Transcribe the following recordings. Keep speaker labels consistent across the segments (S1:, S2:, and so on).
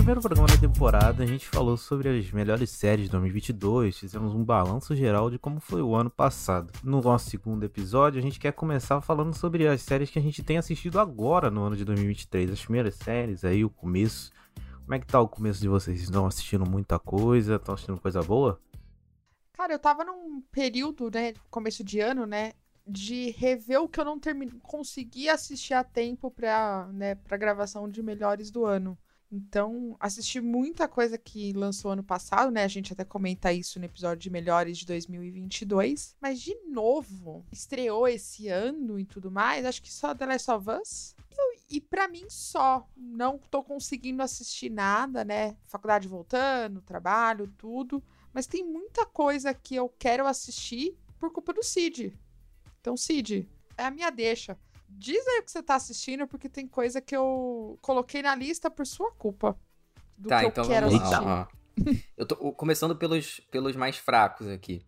S1: primeiro programa da temporada, a gente falou sobre as melhores séries de 2022, fizemos um balanço geral de como foi o ano passado. No nosso segundo episódio, a gente quer começar falando sobre as séries que a gente tem assistido agora no ano de 2023, as primeiras séries, aí o começo. Como é que tá o começo de vocês? Estão assistindo muita coisa? Estão assistindo coisa boa?
S2: Cara, eu tava num período, né, começo de ano, né, de rever o que eu não termi- consegui assistir a tempo pra, né, pra gravação de melhores do ano. Então, assisti muita coisa que lançou ano passado, né? A gente até comenta isso no episódio de melhores de 2022. Mas, de novo, estreou esse ano e tudo mais. Acho que só The Last of Us. Eu- E pra mim só. Não tô conseguindo assistir nada, né? Faculdade voltando, trabalho, tudo. Mas tem muita coisa que eu quero assistir por culpa do Cid. Então, Cid, é a minha deixa. Diz aí o que você tá assistindo, porque tem coisa que eu coloquei na lista por sua culpa. Do
S3: Tá,
S2: que
S3: então
S2: eu quero
S3: vamos
S2: assistir.
S3: lá. Eu tô começando pelos, pelos mais fracos aqui.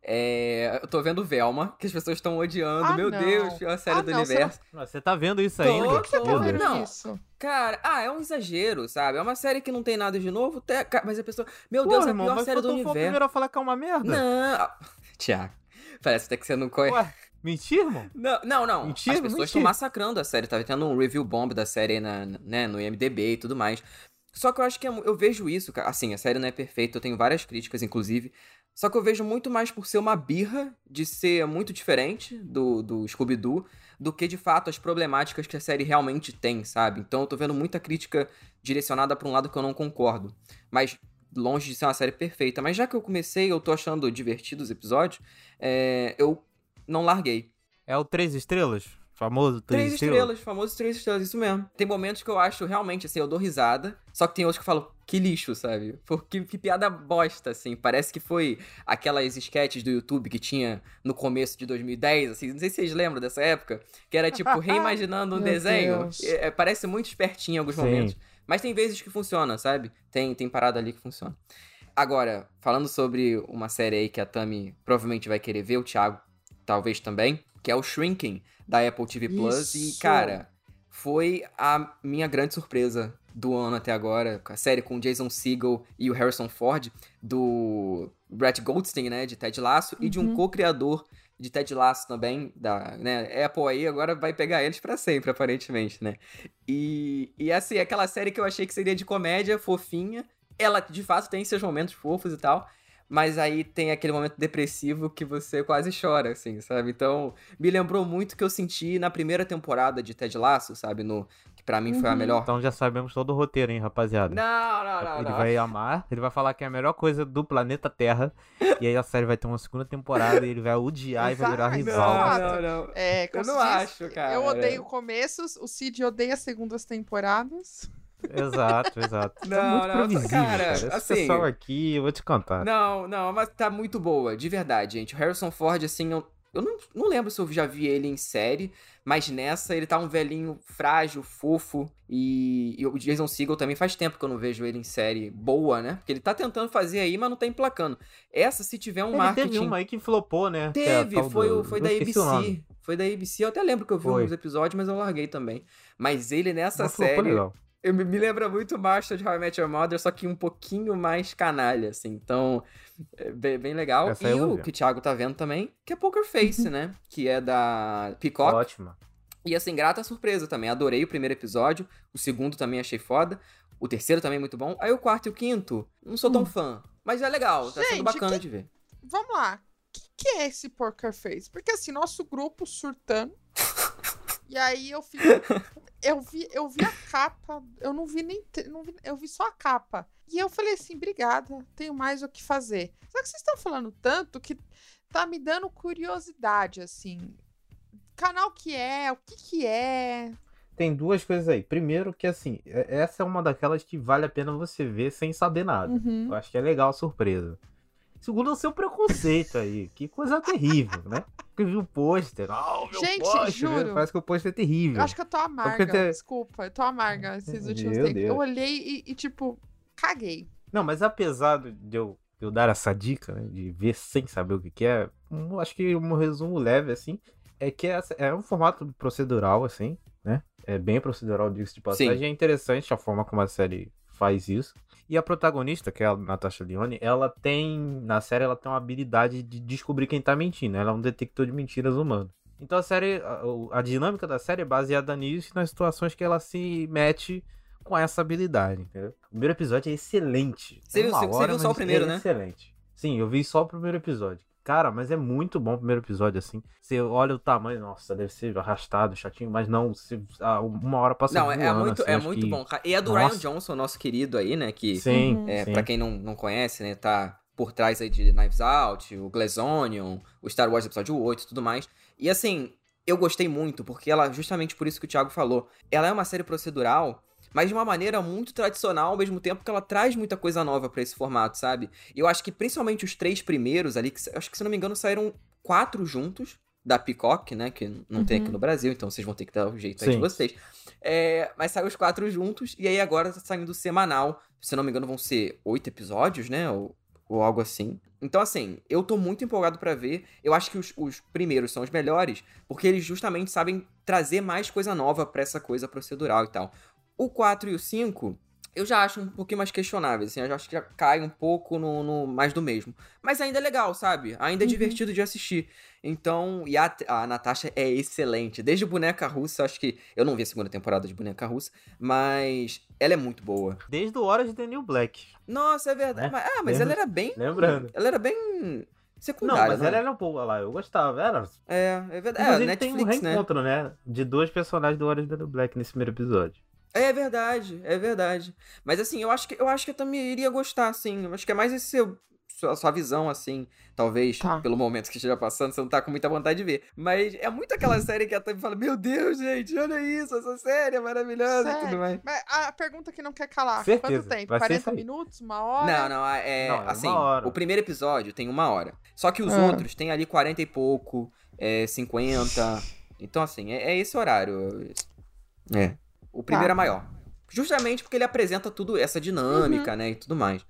S3: É, eu tô vendo Velma, que as pessoas estão odiando.
S2: Ah,
S3: Meu
S2: não.
S3: Deus, é uma série
S2: Ah,
S3: do
S2: não, você
S3: universo.
S1: Você tá vendo isso
S3: Tô,
S1: ainda?
S3: tô,
S2: Você tá vendo.
S3: Não.
S2: isso?
S3: Cara, ah, é um exagero, sabe? É uma série que não tem nada de novo. Mas a pessoa. Meu
S1: Pô,
S3: Deus, é a
S1: irmão,
S3: pior
S1: mas
S3: série do
S1: tu foi o
S3: universo.
S1: primeiro a falar que é uma merda.
S3: Não. Tiago, parece até que você não conhece.
S1: Mentira, irmão?
S3: Não, não, não.
S1: Mentira,
S3: As pessoas estão massacrando a série. Tava tendo um review bomb da série aí na, né, no IMDB e tudo mais. Só que eu acho que é eu vejo isso, cara. Assim, a série não é perfeita, eu tenho várias críticas, inclusive. Só que eu vejo muito mais por ser uma birra de ser muito diferente do, do Scooby-Doo do que de fato as problemáticas que a série realmente tem, sabe? Então eu tô vendo muita crítica direcionada pra um lado que eu não concordo. Mas longe de ser uma série perfeita. Mas já que eu comecei, eu tô achando divertido os episódios, é, eu não larguei.
S1: É o Três Estrelas? Famoso Três,
S3: Três estrelas, famoso três estrelas, isso mesmo. Tem momentos que eu acho realmente, assim, eu dou risada, só que tem outros que eu falo, que lixo, sabe? Porque que piada bosta, assim. Parece que foi aquelas sketches do YouTube que tinha no começo de 2010, assim, não sei se vocês lembram dessa época, que era tipo reimaginando um desenho. É, parece muito espertinho em alguns
S1: Sim.
S3: momentos. Mas tem vezes que funciona, sabe? Tem, tem parada ali que funciona. Agora, falando sobre uma série aí que a Tami provavelmente vai querer ver, o Thiago talvez também, que é o Shrinking, da Apple TV Plus. E,
S2: Isso.
S3: cara, foi a minha grande surpresa do ano até agora. A série com o Jason Segel e o Harrison Ford, do Brett Goldstein, né, de Ted Lasso, e de um
S2: Uhum.
S3: co-criador de Ted Lasso também, da né, Apple aí, agora vai pegar eles pra sempre, aparentemente, né? E, e assim, aquela série que eu achei que seria de comédia, fofinha, ela de fato tem seus momentos fofos e tal, mas aí tem aquele momento depressivo que você quase chora, assim, sabe? Então, me lembrou muito o que eu senti na primeira temporada de Ted Lasso, sabe? No, que pra mim foi a
S2: Uhum.
S3: melhor.
S1: Então já sabemos todo o roteiro, hein, rapaziada?
S3: Não, não, não,
S1: ele
S3: não.
S1: vai amar, ele vai falar que é a melhor coisa do planeta Terra. e aí a série vai ter uma segunda temporada e ele vai odiar e vai virar rival.
S3: Não, não, não.
S2: É, como
S3: Eu não
S2: diz,
S3: acho, cara.
S2: Eu odeio começos, o Cid odeia as segundas temporadas.
S1: Exato, exato. é
S3: Não,
S1: muito
S3: não,
S1: previsível,
S3: cara,
S1: cara.
S3: Assim-
S1: pessoal aqui, eu vou te contar.
S3: Não, não, mas tá muito boa, de verdade, gente. O Harrison Ford, assim, eu, eu não, não lembro se eu já vi ele em série, mas nessa ele tá um velhinho frágil, fofo. E, e o Jason Segel também faz tempo que eu não vejo ele em série boa, né? Porque ele tá tentando fazer aí, mas não tá emplacando. Essa, se tiver um
S1: Ele
S3: marketing.
S1: teve uma aí que flopou, né? é
S3: Teve,
S1: tal
S3: foi,
S1: do-
S3: foi da. ABC. Foi da ABC. Eu até lembro que eu vi
S1: Foi.
S3: uns episódios, mas eu larguei também. Mas ele nessa
S1: Mas flopou
S3: série.
S1: legal.
S3: Eu me, me lembra muito Master de How I Met Your Mother, só que um pouquinho mais canalha, assim. Então, é bem, bem legal.
S1: Essa
S3: e o que o Thiago tá vendo também, que é Poker Face, né? Que é da Peacock.
S1: Ótima.
S3: E assim, grata surpresa também. Adorei o primeiro episódio. O segundo também achei foda. O terceiro também muito bom. Aí o quarto e o quinto, não sou tão fã. Mas é legal, tá
S2: Gente,
S3: sendo bacana
S2: que-
S3: de ver.
S2: Vamos lá. O que, que é esse Poker Face? Porque assim, nosso grupo surtando. E aí eu fico. Eu vi, eu vi a capa, eu não vi nem. Não vi, eu vi só a capa. E eu falei assim, obrigada, tenho mais o que fazer. Só que vocês estão falando tanto que tá me dando curiosidade, assim. Canal que é, o que que é.
S1: Tem duas coisas aí. Primeiro que, assim, é- essa é uma daquelas que vale a pena você ver sem saber nada.
S2: Uhum.
S1: Eu acho que é legal a surpresa. Segundo, é o seu preconceito aí. Que coisa terrível, né? Porque viu o pôster. Ah, o meu
S2: Gente,
S1: pôster,
S2: juro.
S1: Parece que o pôster é terrível.
S2: Eu acho que eu tô amarga.
S1: te-
S2: Desculpa, eu tô amarga esses últimos
S1: Meu
S2: tempos.
S1: Deus.
S2: Eu olhei e, e, tipo, caguei.
S1: Não, mas apesar de eu, de eu dar essa dica, né, de ver sem saber o que, que é, um- acho que um resumo leve, assim, é que é, é um formato procedural, assim, né? É bem procedural, disso de passagem.
S3: Sim.
S1: É interessante a forma como a série faz isso. E a protagonista, que é a Natasha Lyonne, ela tem, na série, ela tem uma habilidade de descobrir quem tá mentindo. Ela é um detector de mentiras humano. Então a série, a, a dinâmica da série é baseada nisso e nas situações que ela se mete com essa habilidade, entendeu? O primeiro episódio é excelente.
S3: Você
S1: é
S3: viu,
S1: uma
S3: você,
S1: hora,
S3: viu só o primeiro,
S1: é
S3: né?
S1: Excelente. Sim, eu vi só o primeiro episódio. Cara, mas é muito bom o primeiro episódio, assim. Você olha o tamanho, nossa, deve ser arrastado, chatinho, mas não, você, ah, uma hora passa
S3: Não, é- é
S1: voando,
S3: muito,
S1: assim,
S3: é muito
S1: que-
S3: bom, cara. E é do
S1: Nossa.
S3: Ryan Johnson, nosso querido aí, né? Que,
S1: Sim,
S3: é,
S1: sim.
S3: pra quem não, não conhece, né? Tá por trás aí de Knives Out, o Glass Onion, o Star Wars Episódio 8 e tudo mais. E assim, eu gostei muito, porque ela, justamente por isso que o Thiago falou, ela é uma série procedural, mas de uma maneira muito tradicional, ao mesmo tempo que ela traz muita coisa nova pra esse formato, sabe? E eu acho que principalmente os três primeiros ali, que acho que se não me engano saíram quatro juntos, da Peacock, né? Que não tem aqui
S2: Uhum.
S3: no Brasil, então vocês vão ter que dar o jeito aí de
S1: Sim.
S3: vocês. É, mas saiu os quatro juntos, e aí agora tá saindo semanal. Se não me engano, vão ser oito episódios, né? Ou, ou algo assim. Então, assim, eu tô muito empolgado pra ver. Eu acho que os, os primeiros são os melhores, porque eles justamente sabem trazer mais coisa nova pra essa coisa procedural e tal. O 4 e o 5, eu já acho um pouquinho mais questionáveis, assim, eu já acho que já cai um pouco no, no mais do mesmo. Mas ainda é legal, sabe? Ainda é
S2: Uhum.
S3: divertido de assistir. Então, e a, a Natasha é excelente. Desde Boneca Russa, acho que. Eu não vi a segunda temporada de Boneca Russa, mas ela é muito boa.
S1: Desde o Hora de New Black.
S3: Nossa, é verdade.
S1: Né?
S3: Mas- ah, mas
S1: Lembra-
S3: ela era bem.
S1: lembrando.
S3: Ela era bem.
S1: Não,
S3: secundária.
S1: mas
S3: né?
S1: ela era boa lá, eu gostava. Era.
S3: É, é verdade. É,
S1: Inclusive tem um
S3: Netflix, né?
S1: reencontro, né? De dois personagens do Hora de The New Black nesse primeiro episódio.
S3: É verdade, é verdade. Mas assim, eu acho que eu acho que eu também iria gostar, assim. Eu acho que é mais esse seu, sua, sua visão, assim. Talvez,
S2: Tá.
S3: pelo momento que esteja passando, você não tá com muita vontade de ver. Mas é muito aquela série que a Tami fala: Meu Deus, gente, olha isso, essa série é maravilhosa e tudo
S2: Sério?
S3: mais.
S2: Mas a pergunta que não quer calar.
S1: Certeza,
S2: Quanto tempo?
S1: vai ser
S2: 40
S1: isso aí.
S2: minutos? Uma hora?
S3: Não, não, é,
S1: Não, é uma
S3: assim,
S1: hora.
S3: o primeiro episódio tem uma hora. Só que os
S2: Ah.
S3: outros tem ali 40 e pouco, é, 50. Então, assim, é, é esse horário. É. O primeiro
S2: Tá.
S3: é maior. Justamente porque ele apresenta tudo, essa dinâmica,
S2: Uhum.
S3: né, e tudo mais.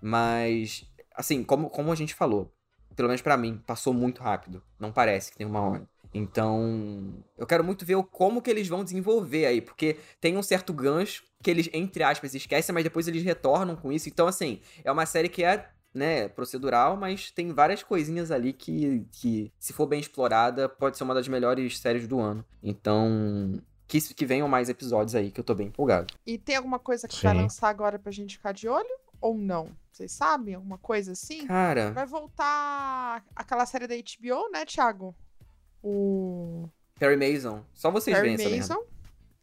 S3: Mas, assim, como, como a gente falou, pelo menos pra mim, passou muito rápido. Não parece que tem uma hora. Então, eu quero muito ver como que eles vão desenvolver aí, porque tem um certo gancho que eles, entre aspas, esquecem, mas depois eles retornam com isso. Então, assim, é uma série que é, né, procedural, mas tem várias coisinhas ali que, que se for bem explorada, pode ser uma das melhores séries do ano. Então, que, que venham mais episódios aí, que eu tô bem empolgado.
S2: E tem alguma coisa que vai
S1: Sim.
S2: lançar agora pra gente ficar de olho? Ou não? Vocês sabem? Alguma coisa assim?
S3: Cara,
S2: Vai voltar aquela série da HBO, né, Thiago? O
S3: Perry Mason, só vocês
S2: Perry
S3: veem essa merda.
S2: Mason.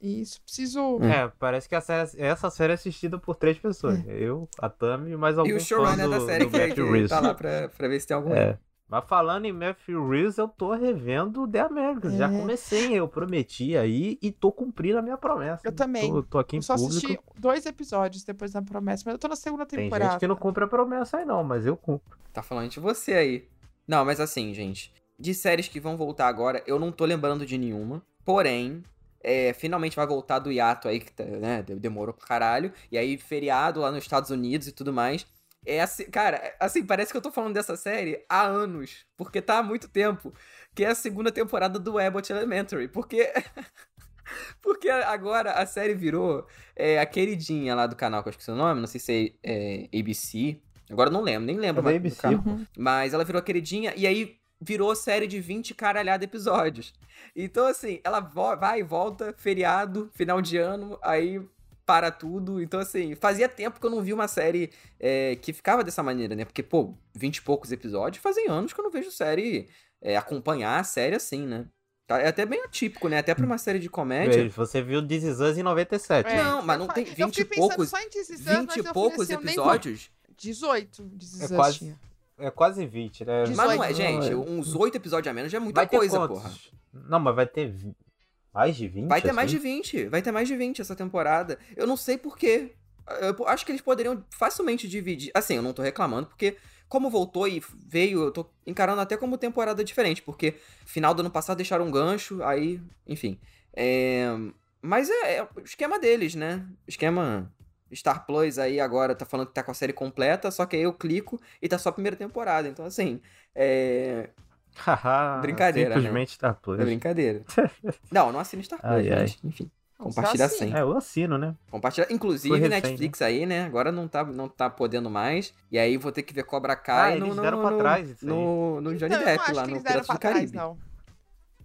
S2: Isso, preciso.
S1: É, parece que a série- essa série é assistida por três pessoas. Eu, a Tami e mais algum
S3: E o showrunner
S1: do,
S3: da série
S1: do
S3: que, tá lá pra, pra ver se tem algum.
S1: É. Mas falando em Matthew Reeves, eu tô revendo The Americans. Já
S2: É.
S1: comecei, eu prometi aí e tô cumprindo a minha promessa.
S2: Eu também.
S1: Tô, tô aqui em
S2: Eu só
S1: público.
S2: assisti dois episódios depois da promessa, mas eu tô na segunda
S1: Tem
S2: temporada.
S1: gente que não cumpre a promessa aí não, mas eu cumpro.
S3: Tá falando de você aí. Não, mas assim, gente. De séries que vão voltar agora, eu não tô lembrando de nenhuma. Porém, é, finalmente vai voltar do hiato aí, que tá, né, de- demorou pra caralho. E aí, feriado lá nos Estados Unidos e tudo mais. É assim, cara, assim, parece que eu tô falando dessa série há anos. Porque tá há muito tempo. Que é a segunda temporada do Abbott Elementary. Porque. Porque agora a série virou é, a queridinha lá do canal, que eu esqueci o nome, não sei se é, é ABC. Agora eu não lembro, nem lembro
S1: É ABC.
S2: Uhum.
S3: Mas ela virou a queridinha e aí virou série de 20 caralhada episódios. Então, assim, ela vai e volta, feriado, final de ano, aí para tudo. Então, assim, fazia tempo que eu não vi uma série é, que ficava dessa maneira, né? Porque, pô, 20 e poucos episódios fazem anos que eu não vejo série é, acompanhar a série assim, né? Tá- É até bem atípico, né? Até pra uma série de comédia.
S1: Você viu This Is Us em 97.
S2: É,
S3: Não, mas não tem
S2: eu
S3: 20 e poucos-
S2: Só em This Is Us, mas
S3: 20 e poucos
S2: assim,
S3: episódios.
S2: 18 This Is
S1: É
S2: Us
S1: quase-
S2: tinha.
S1: É quase 20, né?
S2: 18.
S3: Mas não é,
S2: 18,
S3: gente,
S1: é.
S3: uns 8 episódios a menos já é muita coisa, porra.
S1: Não, mas vai ter mais de 20?
S3: Vai ter mais de
S1: assim?
S3: 20. Vai ter mais de 20 essa temporada. Eu não sei porquê. Eu acho que eles poderiam facilmente dividir. Assim, eu não tô reclamando, porque como voltou e veio, eu tô encarando até como temporada diferente, porque final do ano passado deixaram um gancho, aí, enfim. É, Mas é, é o esquema deles, né? Esquema Star Plus aí agora tá falando que tá com a série completa, só que aí eu clico e tá só a primeira temporada. Então, assim, é. Brincadeira, né?
S1: Simplesmente tá
S3: É
S1: Plus.
S3: brincadeira. não, não assino Star Plus,
S1: Ai, ai.
S3: Enfim. Compartilha
S2: Já sim.
S3: sem.
S1: É, eu assino, né?
S3: Compartilha. Inclusive,
S1: recém,
S3: Netflix aí, né? Agora não tá, não tá podendo mais. E aí vou ter que ver Cobra Kai
S1: Ah,
S3: no,
S1: eles
S3: no,
S1: deram
S3: no,
S1: pra trás isso aí.
S3: no, no Johnny
S2: Então, não
S3: Depp lá no
S2: eles deram
S3: Piratas
S2: pra
S3: do
S2: trás,
S3: Caribe.
S2: não.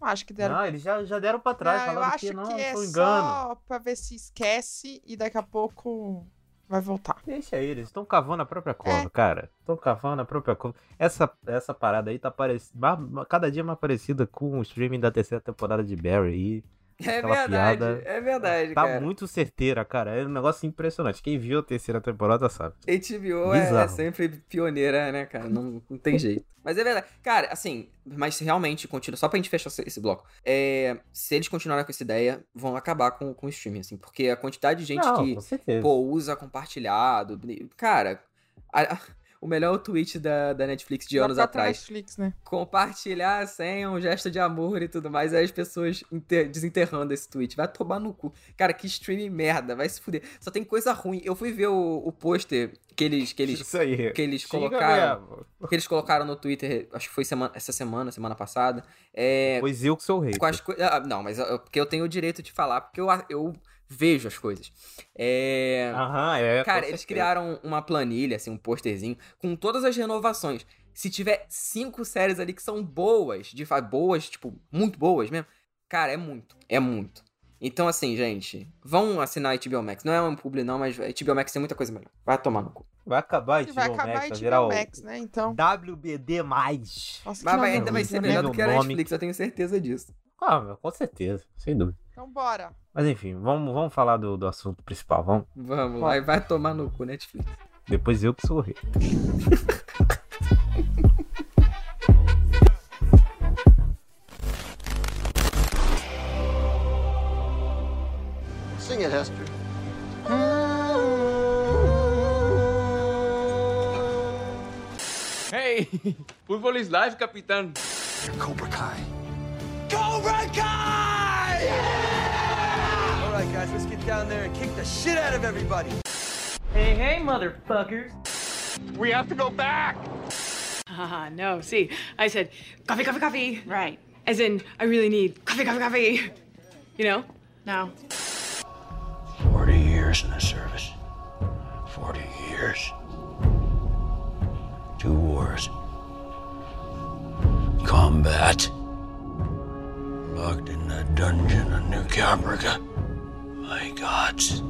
S2: Não acho que deram
S1: Não, eles já, já deram pra trás,
S2: Não, eu acho
S1: que não,
S2: que é
S1: foi um engano.
S2: só pra ver se esquece e daqui a pouco vai voltar.
S1: Deixa eles, estão cavando a própria cova,
S2: É.
S1: cara. Estão cavando a própria cova. Essa, essa parada aí tá parecida, cada dia mais parecida com o streaming da terceira temporada de Barry. E
S3: É
S1: Aquela
S3: verdade,
S1: piada
S3: é verdade,
S1: tá
S3: cara.
S1: muito certeira, cara. É um negócio impressionante. Quem viu a terceira temporada sabe.
S3: HBO é, é sempre pioneira, né, cara? Não, não tem jeito. Mas é verdade. Cara, assim, mas realmente continua. Só pra gente fechar esse- bloco. É, se eles continuarem com essa ideia, vão acabar com, com o streaming, assim. Porque a quantidade de gente
S1: Não,
S3: que, pô, usa compartilhado. Cara, a- a- o melhor tweet da, da Netflix de
S2: Da
S3: anos atrás.
S2: Netflix, né?
S3: Compartilhar é um gesto de amor e tudo mais. Aí as pessoas enter- desenterrando esse tweet. Vai tomar no cu. Cara, que streaming merda. Vai se fuder. Só tem coisa ruim. Eu fui ver o, o pôster que eles, que eles
S1: Isso aí.
S3: que eles colocaram,
S1: mesmo.
S3: que eles colocaram no Twitter, acho que foi semana, essa semana, semana passada. É,
S1: Pois eu que sou o rei.
S3: com as coisas. não, mas eu- porque eu tenho o direito de falar, porque eu, eu vejo as coisas. É,
S1: Aham, é.
S3: cara, eles criaram uma planilha, assim, um posterzinho, com todas as renovações. Se tiver cinco séries ali que são boas, de boas, tipo, muito boas mesmo, cara, é muito. É muito. Então, assim, gente, vão assinar a HBO Max. Não é um publi, não, mas a HBO Max tem muita coisa melhor. Vai tomar no cu.
S1: Vai acabar
S2: vai
S1: HBO
S2: acabar
S1: Max,
S2: a
S1: vai virar
S2: HBO
S1: o
S2: Max, né? Então.
S1: WBD+.
S2: Nossa, que
S3: Mas vai- ainda vai ser melhor do que a
S1: Nome.
S3: Netflix, eu tenho certeza disso.
S1: Ah, meu, com certeza, sem dúvida.
S2: Então bora.
S1: Mas enfim, vamos, vamos falar do, do assunto principal, vamos.
S3: Vamos lá, e vai tomar no cu, Netflix.
S1: Depois eu que sou o rei.
S4: Sing it, Hester.
S5: Hey, fútbol is life, capitán.
S4: Cobra Kai.
S6: Cobra Kai! All right, guys, let's get down there and kick the shit out of everybody.
S7: Hey, hey, motherfuckers.
S5: We have to go back.
S8: Ah, no. See, I said coffee, coffee, coffee. Right. As in, I really need coffee, coffee, coffee. You know? No.
S4: 40 years in the service. 40 years. Two wars. Combat. Locked in the dungeon of New Caprica. My gods.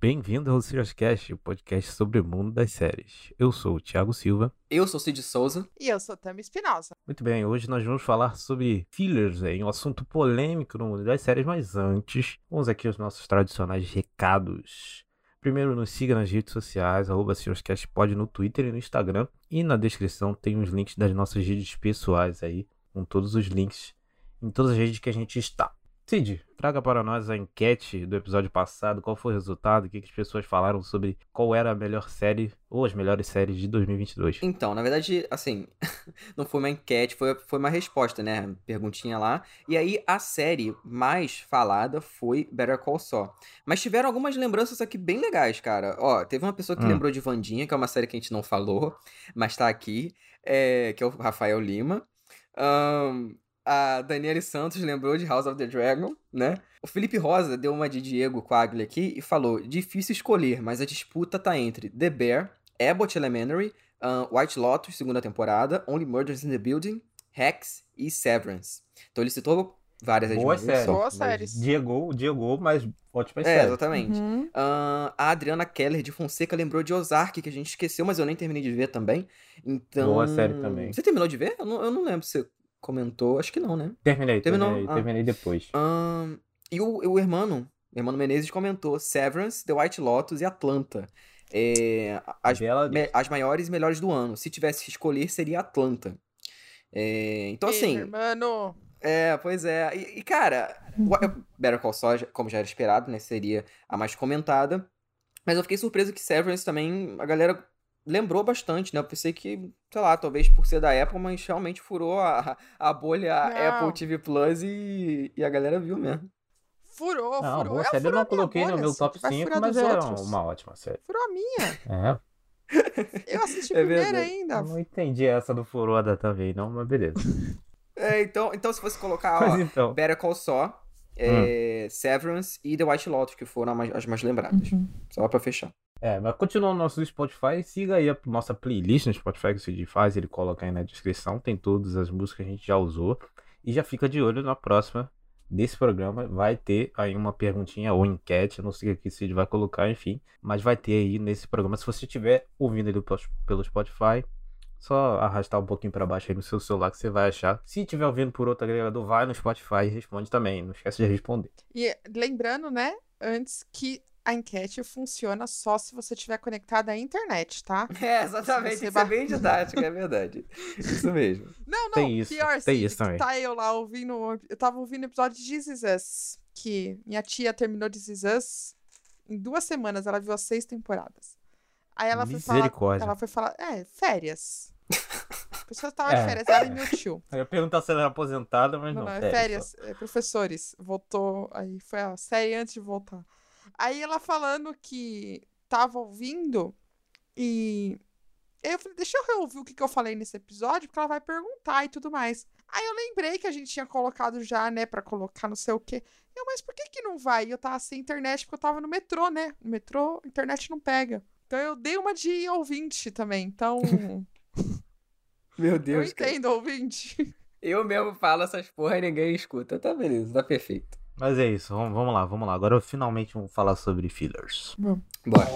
S1: Bem-vindo ao Serious Cast, o podcast sobre o mundo das séries. Eu sou o Thiago Silva.
S3: Eu sou Cid Souza.
S2: E eu sou Tami Espinosa.
S1: Muito bem, hoje nós vamos falar sobre fillers, aí, um assunto polêmico no mundo das séries, mas antes, vamos aqui aos nossos tradicionais recados. Primeiro, nos siga nas redes sociais, arroba SeriousCastPod no Twitter e no Instagram. E na descrição tem os links das nossas redes pessoais aí, com todos os links em todas as redes que a gente está. Cid, traga para nós a enquete do episódio passado, qual foi o resultado, o que, que as pessoas falaram sobre qual era a melhor série ou as melhores séries de 2022.
S3: Então, na verdade, assim, não foi uma enquete, foi, foi uma resposta, né? Perguntinha lá. E aí, a série mais falada foi Better Call Saul. Mas tiveram algumas lembranças aqui bem legais, cara. Ó, teve uma pessoa que
S1: Hum.
S3: lembrou de Vandinha, que é uma série que a gente não falou, mas tá aqui, é, que é o Rafael Lima. Ahn, a Daniele Santos lembrou de House of the Dragon, né? O Felipe Rosa deu uma de Diego Quaglia aqui e falou: difícil escolher, mas a disputa tá entre The Bear, Abbott Elementary, ahn, White Lotus, segunda temporada, Only Murders in the Building, Hex e Severance. Então ele citou várias
S1: Boas séries.
S3: só.
S2: Boas
S1: mas
S2: séries.
S1: Diego, Diego, mas ótimas
S3: É,
S1: séries.
S3: exatamente.
S2: Uhum.
S3: Ahn, a Adriana Keller de Fonseca lembrou de Ozark, que a gente esqueceu, mas eu nem terminei de ver também. Então.
S1: Boa série também.
S3: Você terminou de ver? Eu não, eu não lembro se você comentou. Acho que não, né?
S1: Terminei,
S3: Terminou?
S1: terminei,
S3: Ah.
S1: terminei depois.
S3: E o, o Hermano, Hermano Menezes comentou Severance, The White Lotus e Atlanta. É, as,
S1: Bela
S3: me- as maiores e melhores do ano. Se tivesse que escolher, seria Atlanta. É, então,
S2: Ei,
S3: assim,
S2: Mano.
S3: é, pois é. E, e, cara, o- Better Call Saul, como já era esperado, né? Seria a mais comentada. Mas eu fiquei surpreso que Severance também, a galera lembrou bastante, né? Eu pensei que, sei lá, talvez por ser da época, mas realmente furou a, a bolha
S2: Não.
S3: Apple TV Plus e, e a galera viu mesmo.
S2: Furou,
S1: Não,
S2: furou.
S1: boa
S2: É,
S1: série eu
S2: furou
S1: não coloquei no
S2: bolha,
S1: meu
S2: Cid.
S1: top
S2: Vai
S1: 5,
S2: furar
S1: mas é
S2: outros.
S1: uma ótima série.
S2: Furou a minha.
S1: É,
S2: Eu assisti
S3: É
S2: primeiro
S3: verdade.
S2: ainda.
S1: eu não entendi essa do Furoda também, não, mas beleza.
S3: É, então, então se fosse colocar, ó,
S1: então,
S3: Better Call Saul é, Severance e The White Lotus, que foram as mais, as mais lembradas.
S2: Uhum.
S3: Só pra fechar.
S1: É, mas continuando no nosso Spotify, siga aí a nossa playlist no Spotify que o Cid faz, ele coloca aí na descrição, tem todas as músicas que a gente já usou. E já fica de olho na próxima desse programa. Vai ter aí uma perguntinha ou enquete, não sei o que o Cid vai colocar, enfim. Mas vai ter aí nesse programa. Se você estiver ouvindo ele pelo Spotify, só arrastar um pouquinho para baixo aí no seu celular que você vai achar. Se estiver ouvindo por outro agregador, vai no Spotify e responde também. Não esquece de responder.
S2: E lembrando, né, antes que a enquete funciona só se você estiver conectado à internet, tá?
S3: É, exatamente.
S2: Você
S3: Isso é
S2: ba-
S3: bem didático, é verdade. Isso mesmo.
S2: Não, não,
S1: Tem isso,
S2: pior,
S1: tem
S2: Cid,
S1: isso também.
S2: Tá eu lá ouvindo. Eu tava ouvindo o episódio de This Is Us, que minha tia terminou This Is Us em duas semanas, ela viu as seis temporadas. Aí ela foi falar.
S1: Misericórdia.
S2: Ela foi falar, é, férias. A pessoa tava
S1: É.
S2: de férias, ela e meu tio.
S1: Eu ia perguntar se ela era aposentada, mas
S2: Não,
S1: não.
S2: não, é
S1: sério,
S2: férias, é, professores. Voltou, aí foi a série antes de voltar. Aí ela falando que tava ouvindo e eu falei, deixa eu reouvir o que, que eu falei nesse episódio, porque ela vai perguntar e tudo mais. Aí eu lembrei que a gente tinha colocado já, né, pra colocar não sei o quê. Eu, mas por que que não vai? E eu tava sem internet porque eu tava no metrô, né? No metrô, internet não pega. Então eu dei uma de ouvinte também. Então,
S3: Meu
S2: eu
S3: Deus, cara.
S2: entendo ouvinte.
S3: Eu mesmo falo essas porra e ninguém escuta. Tá beleza, tá perfeito.
S1: Mas é isso, vamos, vamos lá, vamos lá. Agora eu finalmente vamos falar sobre fillers.
S3: Bora.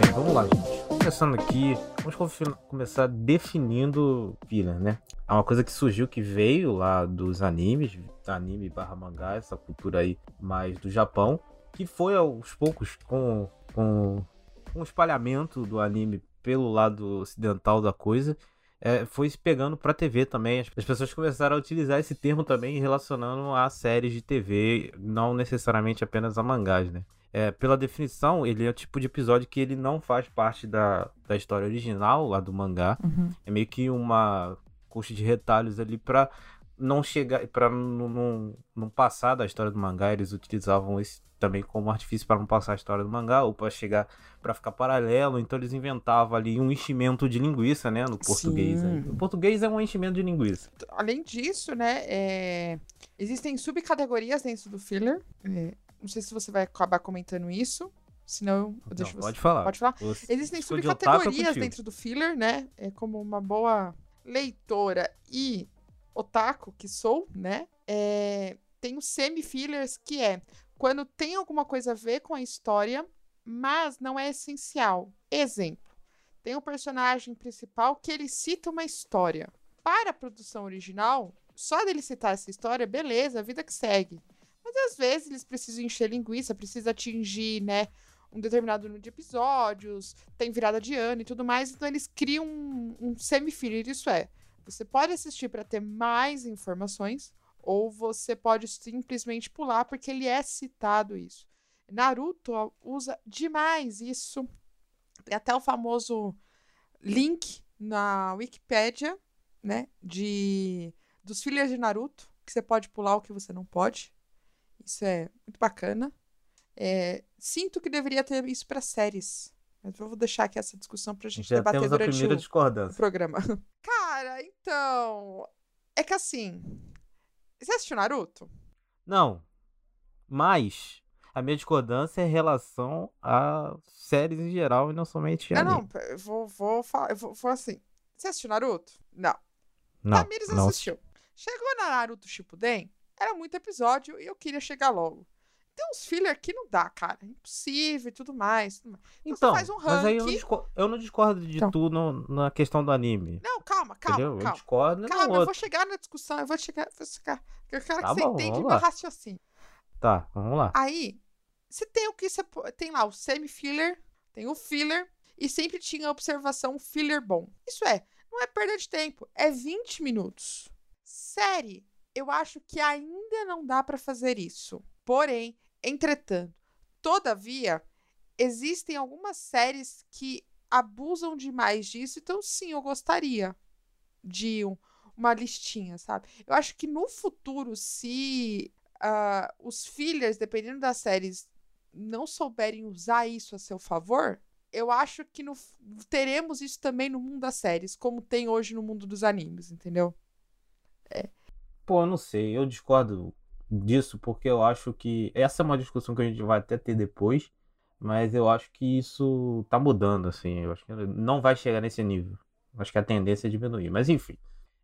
S1: Bem, vamos lá, gente. Começando aqui, vamos começar definindo filler, né? É uma coisa que surgiu, que veio lá dos animes, anime barra mangá, essa cultura aí mais do Japão, que foi aos poucos com, com, com o espalhamento do anime pelo lado ocidental da coisa, é, foi se pegando pra TV também. As as pessoas começaram a utilizar esse termo também relacionando a séries de TV, não necessariamente apenas a mangás, né? É, pela definição, ele é o tipo de episódio que ele não faz parte da, da história original lá do mangá. É meio que uma coxa de retalhos ali pra não chegar, pra não, não, não passar da história do mangá. Eles utilizavam esse também como artifício para não passar a história do mangá ou para chegar para ficar paralelo. Então eles inventavam ali um enchimento de linguiça, né, no português. Aí. O português é um enchimento de linguiça.
S2: além disso, né, é, existem subcategorias dentro do filler. É, não sei se você vai acabar comentando isso, senão eu deixo
S1: Não,
S2: você.
S1: pode falar.
S2: Pode falar?
S1: Você-
S2: Existem
S1: de
S2: subcategorias dentro do filler, né? É como uma boa leitora e otaku que sou, né? É, tem os semi-fillers, que é quando tem alguma coisa a ver com a história, mas não é essencial. Exemplo, tem um personagem principal que ele cita uma história. Para a produção original, só dele citar essa história, beleza, a vida que segue. Mas às vezes eles precisam encher linguiça, precisa atingir, né, um determinado número de episódios, tem virada de ano e tudo mais, então eles criam um, um isso é, você pode assistir para ter mais informações, ou você pode simplesmente pular porque ele é citado isso. Naruto usa demais isso. Tem até o famoso link na Wikipédia, né, de dos fillers de Naruto, que você pode pular o que você não pode. Isso é muito bacana. É, sinto que deveria ter isso para séries. Mas eu vou deixar aqui essa discussão pra gente
S1: Já
S2: debater
S1: temos a
S2: durante
S1: primeira
S2: o, o
S1: discordância.
S2: programa. Cara, então. É que assim. Você assistiu Naruto?
S1: Não. Mas a minha discordância é em relação a séries em geral e não somente
S2: Não,
S1: anime.
S2: não, eu vou, vou falar. Eu vou, vou assim. Você assistiu Naruto? Não.
S1: Não,
S2: Tamires
S1: não.
S2: assistiu. Chegou na Naruto Shippuden, era muito episódio e eu queria chegar logo. Tem uns filler que não dá, cara. É impossível e tudo mais. tudo mais. Então,
S1: Então,
S2: faz um
S1: mas aí eu não,
S2: ranking.
S1: discordo, eu não discordo de
S2: Então.
S1: tu no- na questão do anime.
S2: Não, calma, calma,
S1: entendeu? Eu
S2: calma.
S1: discordo no
S2: Calma, eu
S1: outro.
S2: vou chegar na discussão, eu vou chegar. Vou chegar eu quero
S1: Tá
S2: que
S1: bom,
S2: você entenda meu raciocínio.
S1: Tá, vamos lá.
S2: Aí, você tem o que você tem lá, o semi-filler, tem o filler, e sempre tinha a observação filler bom. Isso é, não é perda de tempo, é 20 minutos. Série, eu acho que ainda não dá pra fazer isso. Porém, entretanto, todavia, existem algumas séries que abusam demais disso, então sim, eu gostaria de um- uma listinha, sabe? Eu acho que no futuro, se ah, os fillers, dependendo das séries, não souberem usar isso a seu favor, eu acho que no, teremos isso também no mundo das séries, como tem hoje no mundo dos animes, entendeu?
S1: É. Pô, eu não sei, eu discordo disso porque eu acho que essa é uma discussão que a gente vai até ter depois, mas eu acho que isso tá mudando, assim, eu acho que não vai chegar nesse nível. Acho que a tendência é diminuir, mas enfim.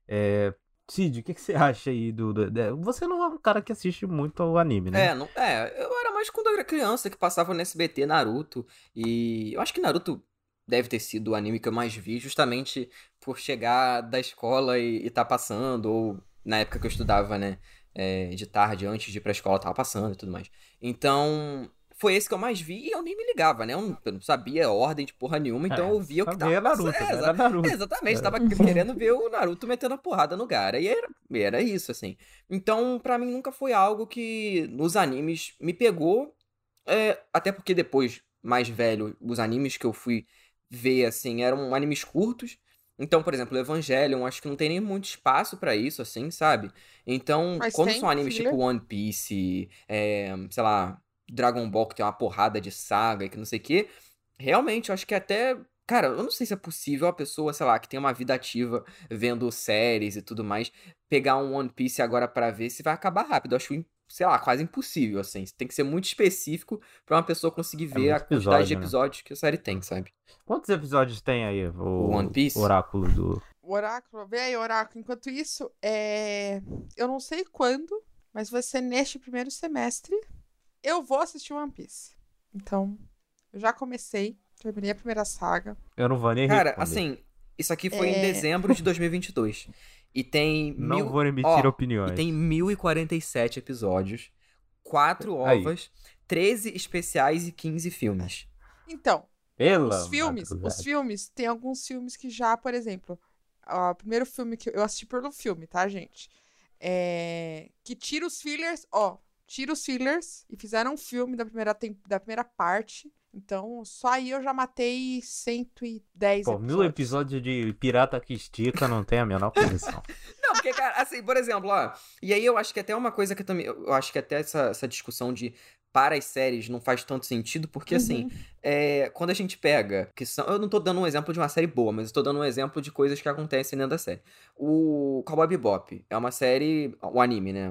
S1: É, Cid, o que, que, você acha aí do, do, do, Você não é um cara que assiste muito ao anime, né?
S3: É, não, é, eu era mais quando eu era criança que passava no SBT Naruto. E eu acho que Naruto deve ter sido o anime que eu mais vi, justamente por chegar da escola e, e tá passando, ou na época que eu estudava, né? É, de tarde, antes de ir pra escola, tava passando e tudo mais. Então, foi esse que eu mais vi e eu nem me ligava, né? Eu não, eu não sabia ordem de porra nenhuma, então é, eu via o que tava
S1: Naruto, é, era Naruto.
S3: É, exatamente, é. tava querendo ver o Naruto metendo a porrada no cara. E era, era isso, assim. Então, para mim, nunca foi algo que nos animes me pegou. É, até porque depois, mais velho, os animes que eu fui ver, assim, eram animes curtos. Então, por exemplo, o Evangelion, acho que não tem nem muito espaço para isso, assim, sabe? Então, Mas quando são animes tipo One Piece, é, sei lá, Dragon Ball que tem uma porrada de saga e que não sei o quê. Realmente, eu acho que até. Cara, eu não sei se é possível a pessoa, sei lá, que tem uma vida ativa vendo séries e tudo mais, pegar um One Piece agora para ver se vai acabar rápido. Eu acho, sei lá, quase impossível, assim. Tem que ser muito específico para uma pessoa conseguir é ver a quantidade episódio, de né? episódios né? que a série tem, sabe?
S1: Quantos episódios tem aí o, o One Piece? Oráculo do.
S2: O oráculo, vem aí, oráculo. Enquanto isso, é... eu não sei quando, mas vai ser neste primeiro semestre eu vou assistir One Piece. Então, eu já comecei, terminei a primeira saga.
S1: Eu não vou nem
S3: Cara, responder. assim, isso aqui foi é... em dezembro de 2022. E tem.
S1: Não
S3: mil...
S1: vou emitir
S3: oh,
S1: opiniões.
S3: E tem 1047 episódios, 4 ovas, Aí. 13 especiais e 15 filmes.
S2: Então,
S1: Pela
S2: os filmes, os filmes, tem alguns filmes que já, por exemplo, o primeiro filme que eu assisti pelo filme, tá, gente? É... Que tira os fillers, ó, tira os fillers e fizeram um filme da primeira, da primeira parte. Então, só aí eu já matei 110 Pô, episódios.
S1: mil episódios de Pirata que Estica não tem a menor condição.
S3: não, porque, cara, assim, por exemplo, ó. E aí eu acho que até uma coisa que eu também. Eu acho que até essa, essa discussão de para as séries não faz tanto sentido, porque assim, uhum. assim, é, quando a gente pega, que são, eu não tô dando um exemplo de uma série boa, mas eu tô dando um exemplo de coisas que acontecem dentro da série. O Cowboy Bebop é uma série, o anime, né,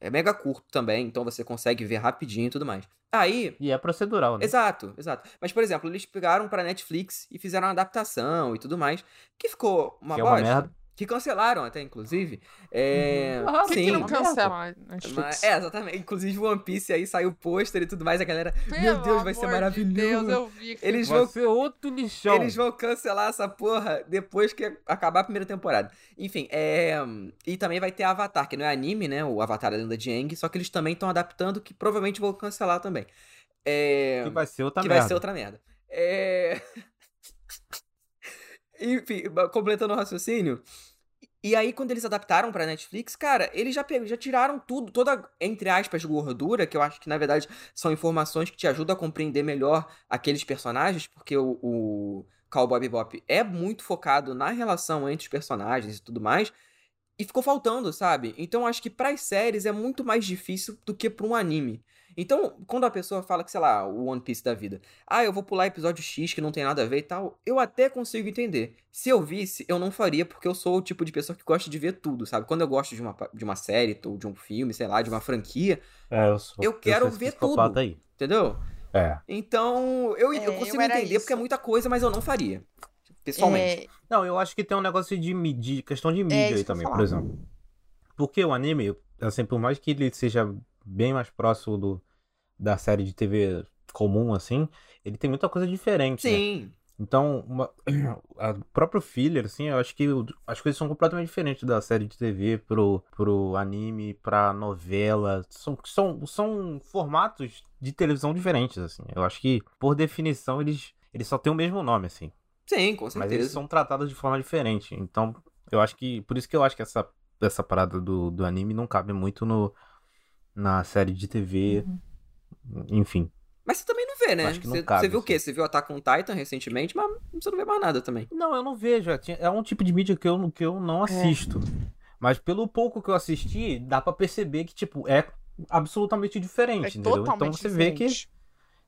S3: é mega curto também, então você consegue ver rapidinho e tudo mais. Aí.
S1: E é procedural, né?
S3: Exato, exato. Mas, por exemplo, eles pegaram pra Netflix e fizeram uma adaptação e tudo mais, que ficou uma que bosta. É uma merda. Que cancelaram até, inclusive. É...
S2: Uhum. Ah, Por que, não cancela
S3: Netflix? É, exatamente. Inclusive One Piece aí saiu o pôster e tudo mais. A galera, Pelo meu Deus, vai ser maravilhoso. De Deus, eu vi que eles vão
S1: ser outro lixão.
S3: Eles vão cancelar essa porra depois que acabar a primeira temporada. Enfim, é... E também vai ter Avatar, que não é anime, né? O Avatar da Lenda de Aang. Só que eles também estão adaptando, que provavelmente vão cancelar também. É...
S1: Que vai ser outra
S3: que
S1: merda.
S3: Que vai ser outra merda. É... Enfim, completando o raciocínio. E aí, quando eles adaptaram pra Netflix, cara, eles já, já tiraram tudo, toda, entre aspas, gordura, que eu acho que, na verdade, são informações que te ajudam a compreender melhor aqueles personagens, porque o, o Cowboy Bebop é muito focado na relação entre os personagens e tudo mais, e ficou faltando, sabe? Então, acho que para as séries é muito mais difícil do que para um anime. Então, quando a pessoa fala que, sei lá, o One Piece da vida, ah, eu vou pular episódio X que não tem nada a ver e tal, eu até consigo entender. Se eu visse, eu não faria, porque eu sou o tipo de pessoa que gosta de ver tudo, sabe? Quando eu gosto de uma, de uma série, ou de um filme, sei lá, de uma franquia,
S1: é, eu, sou,
S3: eu quero eu ver tudo. Aí. Entendeu?
S1: É.
S3: Então, eu, é, eu consigo eu entender isso. porque é muita coisa, mas eu não faria. Pessoalmente. É...
S1: Não, eu acho que tem um negócio de mídia, questão de mídia é aí também, por exemplo. Porque o anime, assim, por mais que ele seja bem mais próximo do, da série de TV comum, assim, ele tem muita coisa diferente.
S3: Né? Sim.
S1: Né? Então, uma, a próprio filler, assim, eu acho que as coisas são completamente diferentes da série de TV pro, pro anime, pra novela. São, são, são formatos de televisão diferentes, assim. Eu acho que, por definição, eles, eles só têm o mesmo nome, assim.
S3: Sim, com certeza.
S1: Mas eles são tratados de forma diferente. Então, eu acho que. Por isso que eu acho que essa, essa parada do, do anime não cabe muito no, na série de TV. Uhum. Enfim.
S3: Mas você também não vê, né? Você, cabe, você viu assim. o quê? Você viu Attack on Titan recentemente, mas você não vê mais nada também.
S1: Não, eu não vejo. É, é um tipo de mídia que eu, que eu não é. assisto. É. Mas pelo pouco que eu assisti, dá para perceber que, tipo, é absolutamente diferente, é entendeu? Então você diferente. vê que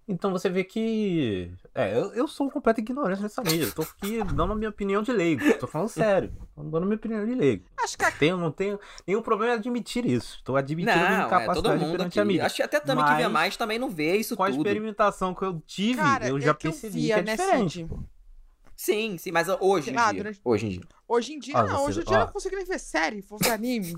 S1: Então você vê que. É, eu, eu sou um completo ignorante nessa mídia. Eu tô aqui dando a minha opinião de leigo. Tô falando sério. Tô dando a minha opinião de leigo.
S2: Acho que a
S1: Tenho, não tenho nenhum problema em admitir isso. Tô admitindo a minha
S3: Não, é
S1: incapacidade
S3: mundo
S1: perante
S3: aqui.
S1: a mídia.
S3: Acho que até também que vê
S1: Mas-
S3: mais também não vê isso
S1: Com a
S3: tudo.
S1: experimentação que eu tive,
S2: Cara,
S1: eu já
S2: é que eu
S1: percebi
S2: via,
S1: que é
S2: né,
S1: diferente.
S3: Sim, sim, mas hoje em
S2: lá,
S3: dia.
S2: durante-
S3: Hoje em dia.
S2: Hoje em dia
S1: Ah,
S2: não,
S1: você-
S2: hoje em dia eu
S1: ó.
S2: não consigo nem ver série, vou ver anime.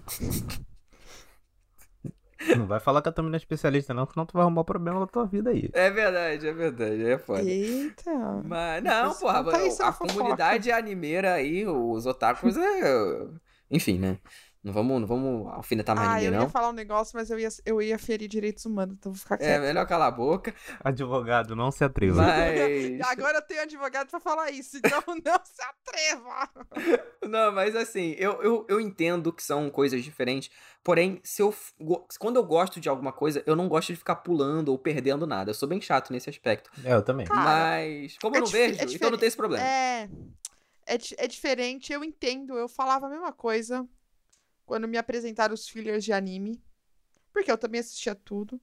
S1: Não vai falar que a Tamina é especialista, não, senão tu vai arrumar problema na tua vida aí.
S3: É verdade, é verdade. É foda.
S2: Eita.
S3: Mas, não, porra,
S2: isso
S3: a
S2: fofoca.
S3: comunidade animeira aí, os otakus, é... Enfim, né? Não vamos, não vamos alfinetar mais
S2: Ah,
S3: ninguém,
S2: eu
S3: não.
S2: ia falar um negócio, mas eu ia, eu ia ferir direitos humanos, então vou ficar
S3: É,
S2: quieto.
S3: melhor calar a boca.
S1: Advogado, não se atreva.
S3: Mas.
S2: Agora eu tenho advogado pra falar isso, então não se atreva.
S3: Não, mas assim, eu, eu, eu entendo que são coisas diferentes. Porém, se eu, quando eu gosto de alguma coisa, eu não gosto de ficar pulando ou perdendo nada. Eu sou bem chato nesse aspecto.
S1: É, eu também.
S2: Cara,
S3: mas, como eu
S2: é
S3: não
S2: dife-
S3: vejo,
S2: é
S3: então não tem esse problema.
S2: É, é, é diferente, eu entendo. Eu falava a mesma coisa quando me apresentaram os fillers de anime. Porque eu também assistia tudo.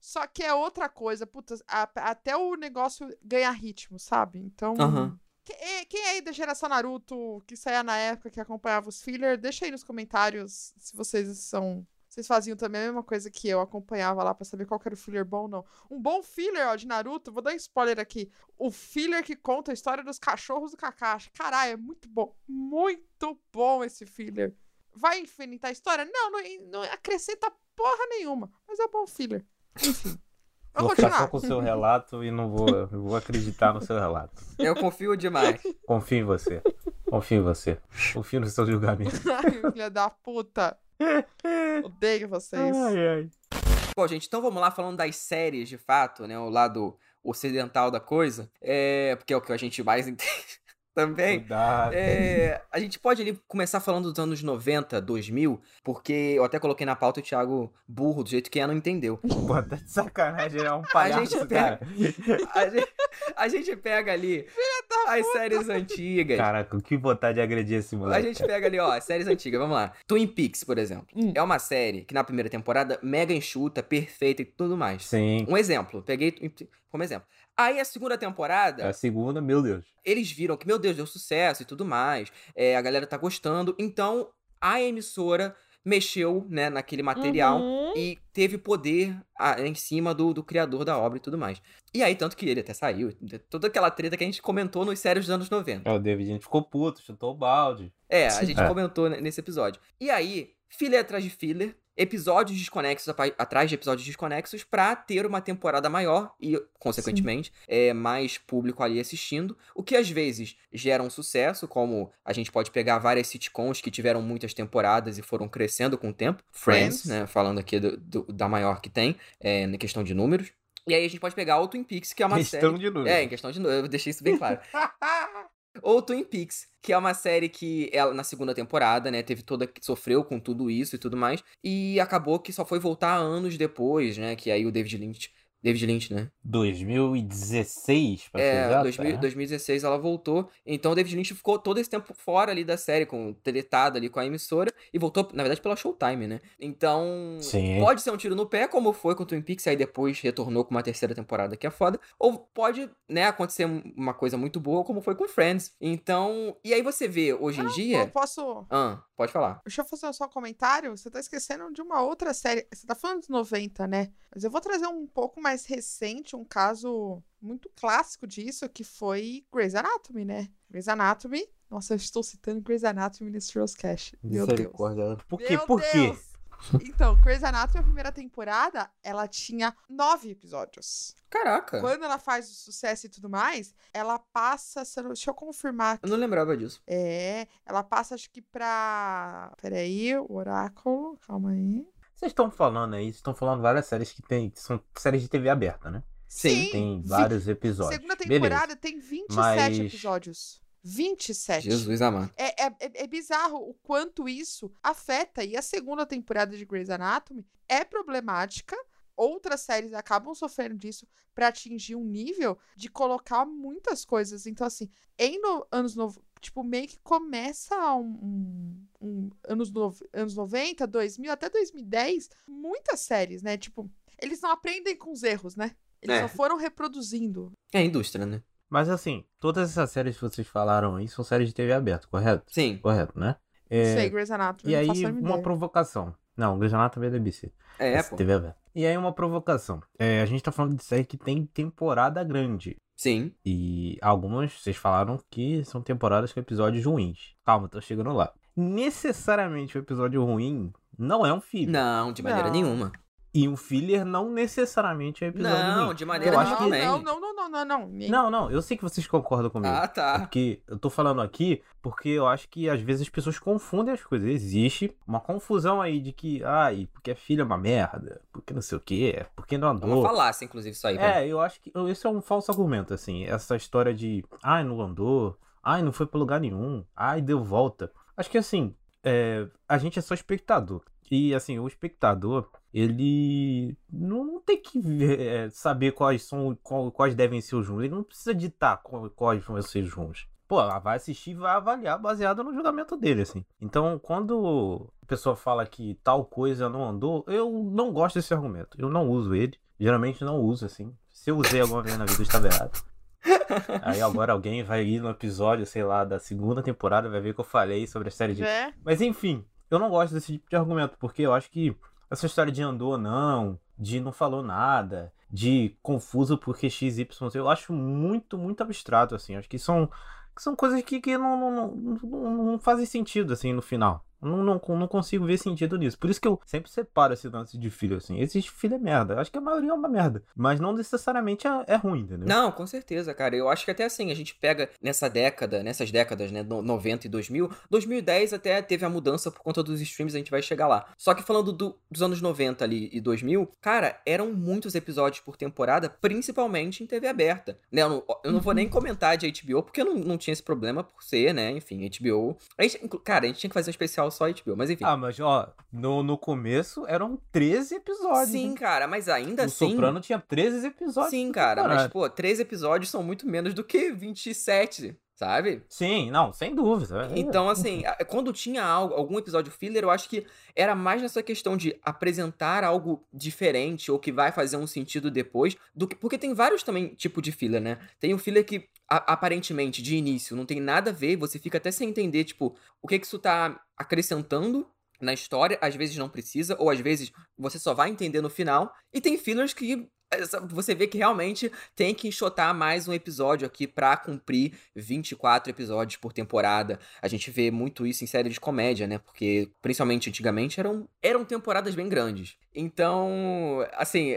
S2: Só que é outra coisa. Puta, a- até o negócio ganha ritmo, sabe? Então.
S3: Aham.
S2: Que- é- Quem é aí da geração Naruto que saía na época que acompanhava os fillers, deixa aí nos comentários se vocês são. Vocês faziam também a mesma coisa que eu, acompanhava lá pra saber qual que era o filler bom ou não. Um bom filler, ó, de Naruto, vou dar um spoiler aqui. O filler que conta a história dos cachorros do Kakashi. Caralho, é muito bom. Muito bom esse filler. Vai infinitar a história? Não, não, não acrescenta porra nenhuma. Mas é bom filler. Enfim.
S1: Vou
S2: Vamos
S1: ficar só
S2: continuar.
S1: com o seu relato e não vou, vou acreditar no seu relato.
S3: Eu confio demais.
S1: Confio em você. Confio em você. Confio no seu julgamento.
S2: Ai, filha da puta. Odeio vocês.
S1: Ai, ai.
S3: Bom, gente, então vamos lá falando das séries, de fato, né? O lado ocidental da coisa. É. Porque é o que a gente mais entende também.
S1: Cuidado.
S3: É, a gente pode ali começar falando dos anos 90, 2000, porque eu até coloquei na pauta o Thiago burro, do jeito que é, não entendeu.
S1: Pô, tá de sacanagem, é um palhaço,
S3: gente
S1: cara.
S3: A gente, a gente pega ali as séries antigas.
S1: Caraca, que vontade de agredir esse
S3: A
S1: moleque.
S3: gente pega ali, ó, as séries antigas, vamos lá. Twin Peaks, por exemplo.
S2: Hum.
S3: É uma série que na primeira temporada, mega enxuta, perfeita e tudo mais.
S1: Sim.
S3: Um exemplo, peguei como exemplo. Aí a segunda temporada,
S1: A segunda, meu Deus.
S3: eles viram que, meu Deus, deu sucesso e tudo mais. É, a galera tá gostando. Então, a emissora mexeu, né, naquele material
S2: Uhum.
S3: e teve poder ah, em cima do, do criador da obra e tudo mais. E aí, tanto que ele até saiu. Toda aquela treta que a gente comentou nos séries dos anos 90.
S1: É, o David, a gente ficou puto, chutou o balde.
S3: É, a gente
S1: É.
S3: comentou ne- nesse episódio. E aí, filler atrás de filler, episódios desconexos atrás de episódios desconexos pra ter uma temporada maior e, consequentemente, é, mais público ali assistindo. O que às vezes gera um sucesso, como a gente pode pegar várias sitcoms que tiveram muitas temporadas e foram crescendo com o tempo. Friends,
S2: Friends.
S3: né? Falando aqui do- do- da maior que tem, é, na questão de números. E aí a gente pode pegar o Twin Peaks, que é uma
S1: Questão
S3: série.
S1: de número.
S3: É, em questão de número, eu deixei isso bem claro. Ou Twin Peaks, que é uma série que ela na segunda temporada, né, teve toda sofreu com tudo isso e tudo mais, e acabou que só foi voltar anos depois, né, que aí o David Lynch, David Lynch, né?
S1: 2016, pra ser
S3: É,
S1: exato,
S3: 2000
S1: é.
S3: 2016 ela voltou. Então o David Lynch ficou todo esse tempo fora ali da série, com deletado ali com a emissora, e voltou, na verdade, pela Showtime, né? Então,
S1: Sim.
S3: pode ser um tiro no pé, como foi com o Twin Peaks, aí depois retornou com uma terceira temporada que é foda. Ou pode, né, acontecer uma coisa muito boa, como foi com Friends. Então, e aí você vê hoje em
S2: Eu
S3: dia.
S2: posso.
S3: Ah, pode falar.
S2: Deixa eu fazer só um comentário. Você tá esquecendo de uma outra série. Você tá falando dos 90, né? Mas eu vou trazer um pouco mais recente, um caso muito clássico disso, que foi Grey's Anatomy, né? Grey's Anatomy. Nossa, eu estou citando Grey's Anatomy nesse Showcast. Meu Deus.
S1: Misericórdia. Por quê?
S2: Meu
S1: Por quê?
S2: Então, Grey's Anatomy, a primeira temporada, ela tinha nove episódios.
S3: Caraca,
S2: Quando ela faz o sucesso e tudo mais, ela passa. se eu não- Deixa eu confirmar
S3: eu não lembrava disso.
S2: é, ela passa acho que pra. Peraí, o oráculo, calma aí.
S1: Vocês estão falando aí, vocês estão falando várias séries que tem, que são séries de TV aberta, né?
S3: Sim.
S1: Tem
S2: vi-
S1: vários episódios.
S2: Segunda
S1: Beleza.
S2: temporada tem 27
S1: Mas-
S2: episódios. 27.
S3: Jesus amado.
S2: É, é, é- é bizarro o quanto isso afeta. E a segunda temporada de Grey's Anatomy é problemática. Outras séries acabam sofrendo disso pra atingir um nível de colocar muitas coisas. Então, assim, em no- anos novos. Tipo, meio que começa um, um- um- anos, nov- anos 90, 2000, até 2010, muitas séries, né? Tipo, eles não aprendem com os erros, né? Eles
S3: É.
S2: só foram reproduzindo.
S3: É a indústria, né?
S1: Mas assim, todas essas séries que vocês falaram aí são séries de TV aberta, correto?
S3: Sim.
S1: Correto, né? É,
S2: sei, Grey's Anatomy.
S1: E aí, uma
S2: ideia.
S1: provocação. Não, Grey's Anatomy também é da BBC.
S3: É,
S1: Essa
S3: pô.
S1: TV aberta. E aí, uma provocação. É, a gente tá falando de série que tem temporada grande.
S3: Sim.
S1: E algumas, vocês falaram que são temporadas com episódios ruins. Calma, tô chegando lá. Necessariamente o episódio ruim não é um filler.
S3: Não, de maneira
S2: Não.
S3: nenhuma.
S1: E um filler não necessariamente é episódio
S3: Não,
S1: ruim.
S3: de maneira
S1: Eu
S3: nenhuma
S1: acho que-.
S2: Não, não, não, não, não, não. Nem-
S1: Não, não, eu sei que vocês concordam comigo.
S3: Ah, tá.
S1: Porque eu tô falando aqui porque eu acho que às vezes as pessoas confundem as coisas. Existe uma confusão aí de que, ai, porque filho é uma merda, porque não sei o quê, porque não
S3: É
S1: andou.
S3: uma falácia, inclusive, isso aí.
S1: É, eu acho que esse é um falso argumento, assim. Essa história de, ai, não andou, ai, não foi pra lugar nenhum, ai, deu volta. Acho que, assim, é, a gente é só espectador. E, assim, o espectador, ele não, tem que é, saber quais são, quais devem ser os rumos. Ele não precisa ditar quais vão ser os rumos. Pô, ela vai assistir e vai avaliar baseado no julgamento dele, assim. Então, quando a pessoa fala que tal coisa não andou, eu não gosto desse argumento. Eu não uso ele. Geralmente não uso, assim. Se eu usei alguma vez na vida, estava errado. Aí agora alguém vai ir no episódio, sei lá, da segunda temporada, vai ver que eu falei sobre a série de.
S2: É.
S1: Mas enfim, eu não gosto desse tipo de argumento, porque eu acho que essa história de andou ou não, de não falou nada, de confuso porque XY, eu acho muito, muito abstrato, assim. Acho que são, que são coisas que, que não, não, não, não, não fazem sentido, assim, no final. Não, não, não consigo ver sentido nisso. Por isso que eu sempre separo esse lance de filho, assim. Existe filho é merda. Acho que a maioria é uma merda. Mas não necessariamente é, é ruim, entendeu?
S3: Não, com certeza, cara. Eu acho que até assim, a gente pega nessa década, nessas décadas, né, no- 90 e 2000, 2010 até teve a mudança por conta dos streams, a gente vai chegar lá. Só que falando do- dos anos 90 ali e 2000, cara, eram muitos episódios por temporada, principalmente em TV aberta. Né, eu, não, eu não vou nem comentar de HBO, porque eu não, não tinha esse problema por ser, né, enfim, HBO. A gente, cara, a gente tinha que fazer um especial só HBO, mas enfim.
S1: Ah, mas ó, no, no começo eram 13 episódios.
S3: Sim,
S1: hein?
S3: cara, mas ainda
S1: o
S3: assim...
S1: Soprano tinha 13 episódios.
S3: Sim, cara, mas, pô, três episódios são muito menos do que 27, sabe?
S1: Sim, não, sem dúvida. É.
S3: Então, assim, quando tinha algo, algum episódio filler, eu acho que era mais nessa questão de apresentar algo diferente ou que vai fazer um sentido depois, do que, porque tem vários também tipos de filler, né? Tem o filler que a- aparentemente de início não tem nada a ver, você fica até sem entender, tipo, o que que isso tá acrescentando na história, às vezes não precisa, ou às vezes você só vai entender no final, e tem fillers que você vê que realmente tem que enxotar mais um episódio aqui pra cumprir 24 episódios por temporada. A gente vê muito isso em séries de comédia, né? Porque, principalmente antigamente, eram, eram temporadas bem grandes. Então, assim,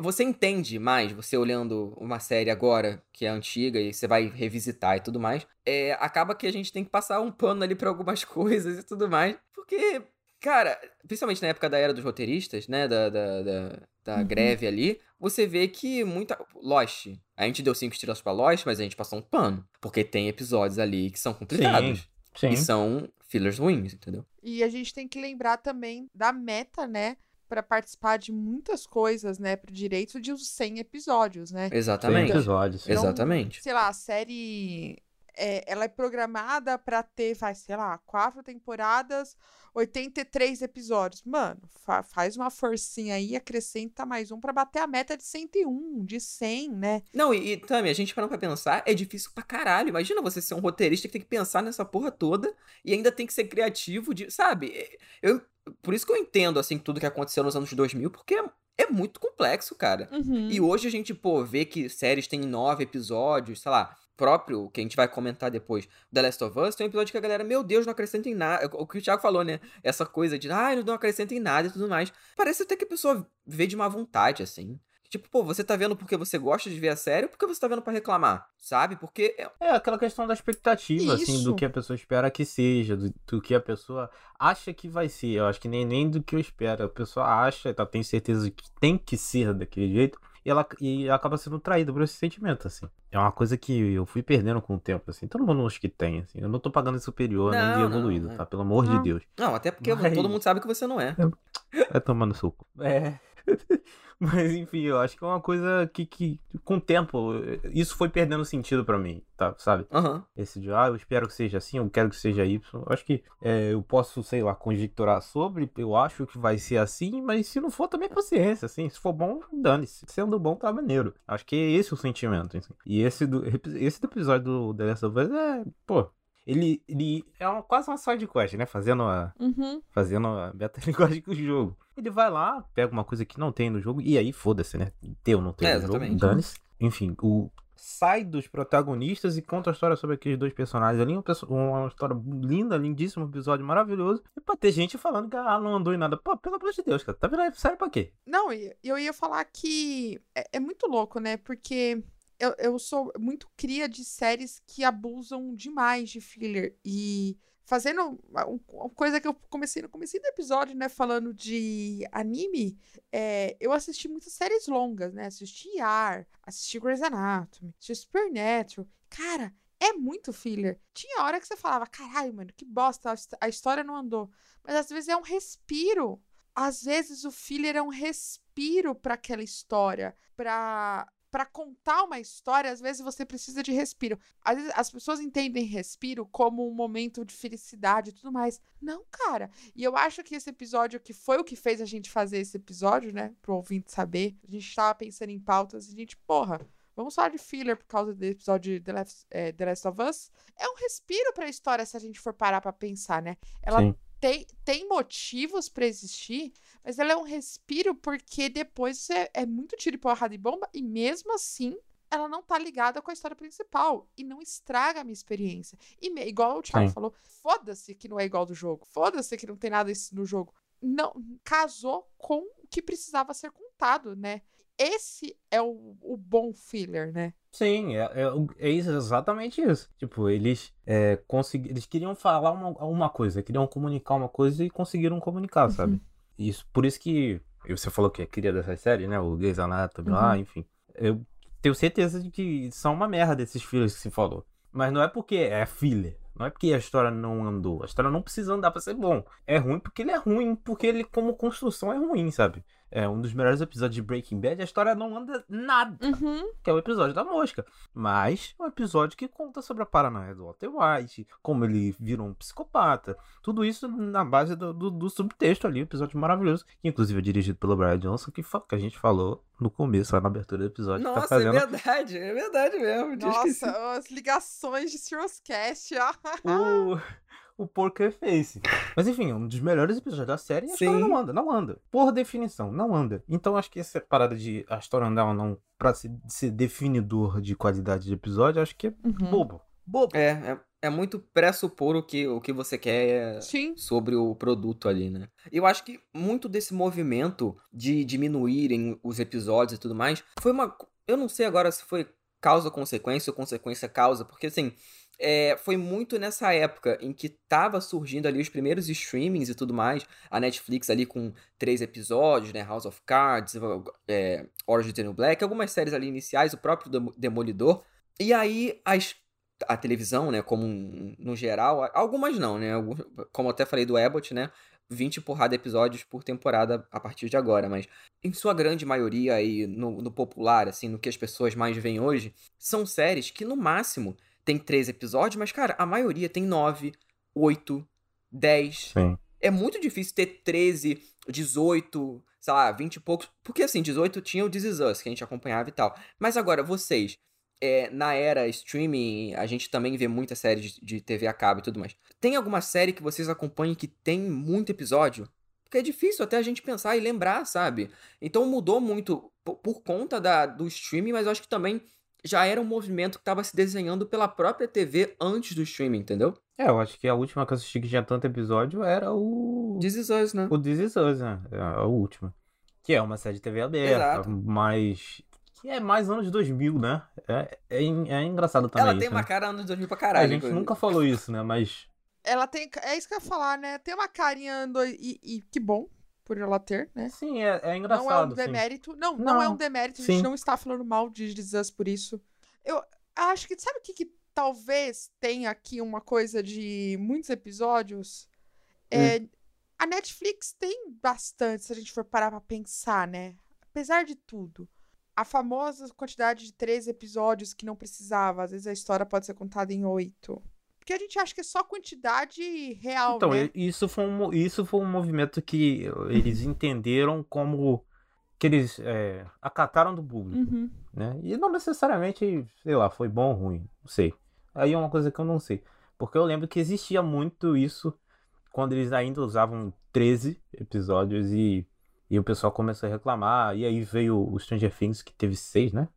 S3: você entende mais, você olhando uma série agora, que é antiga, e você vai revisitar e tudo mais, é, acaba que a gente tem que passar um pano ali pra algumas coisas e tudo mais, porque, cara, principalmente na época da era dos roteiristas, né, da, da, da, da greve ali, você vê que muita... Lost, a gente deu cinco estrelas pra Lost, mas a gente passou um pano, porque tem episódios ali que são complicados.
S1: Sim.
S3: E são fillers ruins, entendeu?
S2: E a gente tem que lembrar também da meta, né? Pra participar de muitas coisas, né? Pro direito de os 100 episódios, né?
S3: Exatamente.
S1: episódios. sim.
S2: Então,
S3: Exatamente.
S2: Sei lá, a série. é, ela é programada pra ter, vai, sei lá, quatro temporadas, 83 episódios. Mano, fa- faz uma forcinha aí, acrescenta mais um pra bater a meta de 101, de 100, né?
S3: Não, e, e Tami, a gente parando pra pensar, é difícil pra caralho. Imagina você ser um roteirista que tem que pensar nessa porra toda e ainda tem que ser criativo, de, sabe? É, Eu, por isso que eu entendo, assim, tudo que aconteceu nos anos 2000, porque é, é muito complexo, cara.
S2: Uhum.
S3: E hoje a gente, pô, vê que séries têm nove episódios, sei lá, próprio, que a gente vai comentar depois, The Last of Us, tem um episódio que a galera, meu Deus, não acrescenta em nada. O que o Thiago falou, né? Essa coisa de, ah, não acrescenta em nada e tudo mais. Parece até que a pessoa vê de má vontade, assim. Tipo, pô, você tá vendo porque você gosta de ver a série ou porque você tá vendo pra reclamar, sabe? Porque é-
S1: É aquela questão da expectativa, assim,
S2: Isso.
S1: do que a pessoa espera que seja, do, do que a pessoa acha que vai ser. Eu acho que nem, nem do que eu espero. A pessoa acha, tá, tem certeza que tem que ser daquele jeito, e ela e acaba sendo traída por esse sentimento, assim. É uma coisa que eu fui perdendo com o tempo, assim. Todo mundo acha que tem, assim. Eu não tô pagando de superior nem de
S3: Não, não,
S1: evoluído,
S3: é.
S1: tá? Pelo amor de
S2: Não.
S1: Deus.
S3: Não, até porque
S1: Mas-
S3: todo mundo sabe que você não é.
S1: Vai tomando suco. É. Mas enfim, eu acho que é uma coisa que, que com o tempo, isso foi perdendo sentido pra mim, tá? Sabe?
S3: Aham.
S1: Esse de, ah, eu espero que seja assim, eu quero que seja Y. Eu acho que é, eu posso, sei lá, conjecturar sobre, eu acho que vai ser assim, mas se não for, também paciência, assim. Se for bom, dane-se. Sendo bom, tá maneiro. Acho que é esse o sentimento. assim. E esse do, esse do episódio do The Last of Us é, pô. Ele, ele é uma, quase uma side quest, né? Fazendo a,
S2: Uhum.
S1: fazendo a metalinguagem com o jogo. Ele vai lá, pega uma coisa que não tem no jogo, e aí foda-se, né? Ter ou não ter
S3: É,
S1: no jogo,
S3: exatamente.
S1: dane-se. Enfim, o sai dos protagonistas e conta a história sobre aqueles dois personagens ali. Uma, história linda, lindíssima, um episódio maravilhoso. E pra ter gente falando que ah, não andou em nada. Pô, pelo amor de Deus, cara. Tá vendo aí? Sério pra quê?
S2: Não, eu ia falar que é, é muito louco, né? Porque eu, eu sou muito cria de séries que abusam demais de filler. E fazendo uma, um- coisa que eu comecei no comecinho do episódio, né? Falando de anime, é, eu assisti muitas séries longas, né? Assisti Yar, assisti Grey's Anatomy, assisti Supernatural. Cara, é muito filler. Tinha hora que você falava, caralho, mano, que bosta, a história não andou. Mas às vezes é um respiro às vezes o filler é um respiro para aquela história, para para contar uma história, às vezes você precisa de respiro. Às vezes as pessoas entendem respiro como um momento de felicidade e tudo mais. Não, cara. E eu acho que esse episódio que foi o que fez a gente fazer esse episódio, né, pro ouvinte saber. A gente tava pensando em pautas e a gente, porra, Vamos falar de filler por causa do episódio de The Last, eh, The Last of Us. É um respiro pra história se a gente for parar pra pensar, né? Ela
S1: Sim.
S2: Tem, tem motivos pra existir, mas ela é um respiro porque depois é, é muito tiro e porrada e bomba, e mesmo assim ela não tá ligada com a história principal e não estraga a minha experiência. E me- igual o Thiago
S1: Sim.
S2: falou, foda-se que não é igual do jogo, foda-se que não tem nada no jogo. Não casou com o que precisava ser contado, né? Esse é o, o bom filler, né?
S1: Sim, é, é, é isso, exatamente isso. Tipo, eles é, eles queriam falar uma, uma coisa, queriam comunicar uma coisa e conseguiram comunicar, sabe? Isso, por isso que você falou que é cria dessas séries, né? O Grey's Anatomy lá,
S2: Uhum.
S1: enfim. Eu tenho certeza de que são uma merda esses fillers que se falou. Mas não é porque é filler. Não é porque a história não andou. A história não precisa andar pra ser bom. É ruim porque ele é ruim, porque ele, como construção, é ruim, sabe? É um dos melhores episódios de Breaking Bad. A história não anda nada
S2: Uhum.
S1: que é o episódio da mosca. Mas é um episódio que conta sobre a paranoia do Walter White, como ele virou um psicopata. Tudo isso na base do, do, do subtexto ali, um episódio maravilhoso, que inclusive é dirigido pelo Brian Johnson, que, que a gente falou no começo, lá na abertura do episódio. tá
S3: Nossa,
S1: fazendo
S3: é verdade, é verdade mesmo.
S2: Nossa, as ligações de Cast, ó.
S1: o, o Poker Face. Mas enfim, é um dos melhores episódios da série e a história
S3: Sim.
S1: não anda, não anda. Por definição, não anda. Então acho que essa parada de a história andar ou não pra ser, ser definidor de qualidade de episódio, acho que é
S2: Uhum.
S1: bobo. Bobo.
S3: É, é, é muito pressupor o que, o que você quer
S2: Sim.
S3: sobre o produto ali, né? Eu acho que muito desse movimento de diminuírem os episódios e tudo mais foi uma. Eu não sei agora se foi causa consequência ou consequência causa, porque assim. É, foi muito nessa época em que tava surgindo ali os primeiros streamings e tudo mais. A Netflix ali com três episódios, né? House of Cards, é, Orange the New Black, algumas séries ali iniciais, o próprio Demo- Demolidor. E aí as a televisão, né, como no geral, algumas não, né, como até falei do Abbott, né, 20 porrada episódios por temporada a partir de agora, mas em sua grande maioria aí no, no popular, assim, no que as pessoas mais veem hoje, são séries que no máximo tem três episódios, mas cara, a maioria tem 9, 8, 10,
S1: Sim.
S3: é muito difícil ter 13, 18, sei lá, 20 e poucos. Porque assim, 18 tinha o This Is Us, que a gente acompanhava e tal. Mas agora, vocês, é, na era streaming, a gente também vê muitas séries de, de TV a cabo e tudo mais. Tem alguma série que vocês acompanhem que tem muito episódio? Porque é difícil até a gente pensar e lembrar, sabe? Então mudou muito por, por conta da, do streaming, mas eu acho que também já era um movimento que estava se desenhando pela própria TV antes do streaming, entendeu?
S1: É, eu acho que a última que eu assisti que tinha tanto episódio era o.
S3: This Is Us, né?
S1: O This Is Us, né? É a última. Que é uma série de TV aberta,
S3: Exato.
S1: mas. Que é mais anos 2000, né? É, é, é engraçado também.
S3: Ela
S1: isso,
S3: tem uma
S1: né?
S3: cara anos 2000 pra
S1: A
S3: caralho.
S1: gente
S3: inclusive.
S1: nunca falou isso, né? Mas.
S2: Ela tem. É isso que eu ia falar, né? Tem uma carinha ando- e, e que bom por ela ter, né?
S1: Sim, é, é
S2: Não é
S1: engraçado.
S2: um
S1: sim.
S2: demérito. Não, não, é um
S1: Não,
S2: demérito. A
S1: sim.
S2: gente não está falando mal de This Us por isso. Eu acho que. Sabe o que, que talvez tenha aqui uma coisa de muitos episódios? É, A Netflix tem bastante, se a gente for parar pra pensar, né? Apesar de tudo. A famosa quantidade de 13 episódios que não precisava. Às vezes a história pode ser contada em oito. Porque a gente acha que é só quantidade real,
S1: Então,
S2: né?
S1: isso foi, um, isso foi um movimento que eles entenderam como que eles é, acataram do público,
S2: Uhum.
S1: né? E não necessariamente, sei lá, foi bom ou ruim, não sei. Aí é uma coisa que eu não sei. Porque eu lembro que existia muito isso quando eles ainda usavam 13 episódios e, e o pessoal começou a reclamar. E aí veio o Stranger Things, que teve seis, né?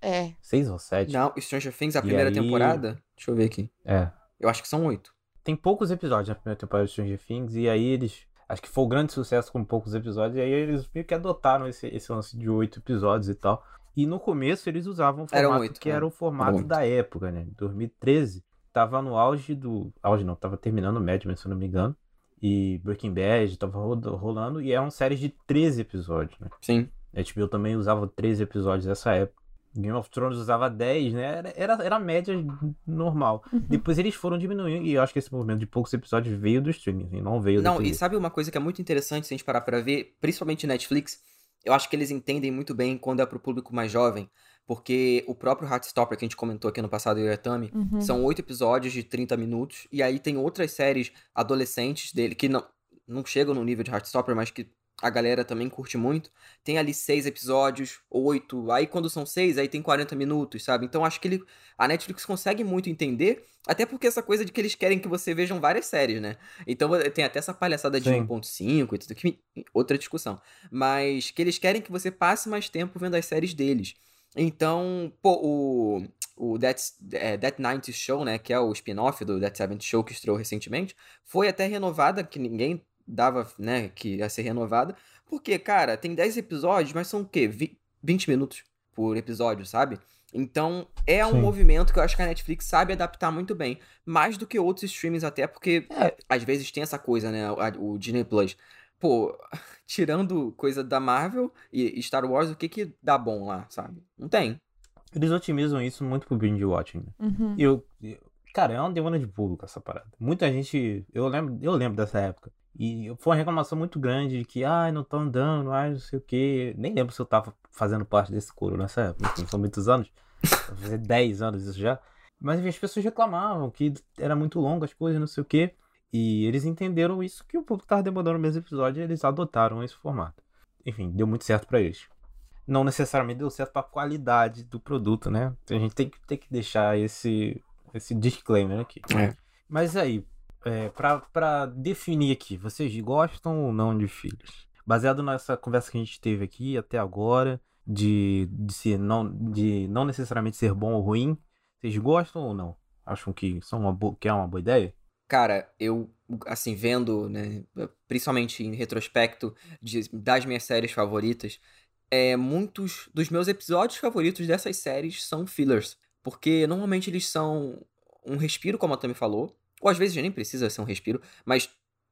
S2: É.
S1: Seis ou sete?
S3: Não, Stranger Things, a
S1: E
S3: primeira
S1: aí-
S3: temporada. Deixa eu ver aqui.
S1: É.
S3: Eu acho que são oito.
S1: tem poucos episódios na primeira temporada de Stranger Things, e aí eles. Acho que foi um grande sucesso com poucos episódios, e aí eles meio que adotaram esse, esse lance de oito episódios e tal. E no começo eles usavam o
S3: Eram
S1: formato
S3: oito,
S1: que
S3: é.
S1: era o formato da época, né? Em 2013, tava no auge do. Auge não, tava terminando o Mad Men, se eu não me engano. E Breaking Bad tava ro- rolando, e eram séries de 13 episódios, né?
S3: Sim.
S1: A HBO também usava 13 episódios nessa época. Game of Thrones usava 10, né? Era, era, era a média normal.
S3: Uhum.
S1: Depois eles foram diminuindo, e eu acho que esse movimento de poucos episódios veio do streaming, e não veio
S3: Não,
S1: TV.
S3: e sabe uma coisa que é muito interessante se a gente parar pra ver, principalmente Netflix? Eu acho que eles entendem muito bem quando é pro público mais jovem, porque o próprio Heartstopper que a gente comentou aqui no passado, e a Tami,
S2: Uhum.
S3: são oito episódios de 30 minutos, e aí tem outras séries adolescentes dele que não, não chegam no nível de Heartstopper, mas que a galera também curte muito. Tem ali seis episódios, oito, aí quando são seis, aí tem 40 minutos, sabe? Então acho que ele, a Netflix consegue muito entender, até porque essa coisa de que eles querem que você vejam várias séries, né? Então tem até essa palhaçada de
S1: Sim.
S3: 1.5 e tudo que outra discussão, mas que eles querem que você passe mais tempo vendo as séries deles. Então, pô, o, o That, é, That 90 Show, né, que é o spin-off do That 70 Show que estreou recentemente, foi até renovada, que ninguém dava, né, que ia ser renovada, porque, cara, tem 10 episódios, mas são o quê? Vi- 20 minutos por episódio, sabe? Então, é um
S1: Sim.
S3: movimento que eu acho que a Netflix sabe adaptar muito bem, mais do que outros streamings até, porque
S1: É.
S3: às vezes tem essa coisa, né, o Disney Plus. Pô, tirando coisa da Marvel e Star Wars, o que que dá bom lá, sabe? Não tem.
S1: Eles otimizam isso muito pro binge watching. Né?
S2: Uhum.
S1: E eu, eu- cara, é uma demanda de público essa parada. Muita gente, eu lembro, eu lembro dessa época. E foi uma reclamação muito grande de que, ai, não tô andando, ai, não sei o quê. Nem lembro se eu tava fazendo parte desse coro nessa época, enfim, são muitos anos. Vai fazer 10 anos isso já. Mas enfim, as pessoas reclamavam que era muito longo as coisas, não sei o quê. E eles entenderam isso que o público tava demandando no mesmo episódio e eles adotaram esse formato. Enfim, deu muito certo pra eles. Não necessariamente deu certo pra qualidade do produto, né? A gente tem que, tem que deixar esse, esse disclaimer aqui.
S3: É.
S1: Mas aí, é, pra definir aqui, vocês gostam ou não de filhos? Baseado nessa conversa que a gente teve aqui até agora, de, de, ser não, de não necessariamente ser bom ou ruim, vocês gostam ou não? Acham que, são uma que é uma boa ideia?
S3: Cara, eu, assim, vendo, né, principalmente em retrospecto de- das minhas séries favoritas, é, muitos dos meus episódios favoritos dessas séries são fillers. Porque normalmente eles são um respiro, como a Tami falou, ou às vezes já nem precisa ser um respiro, mas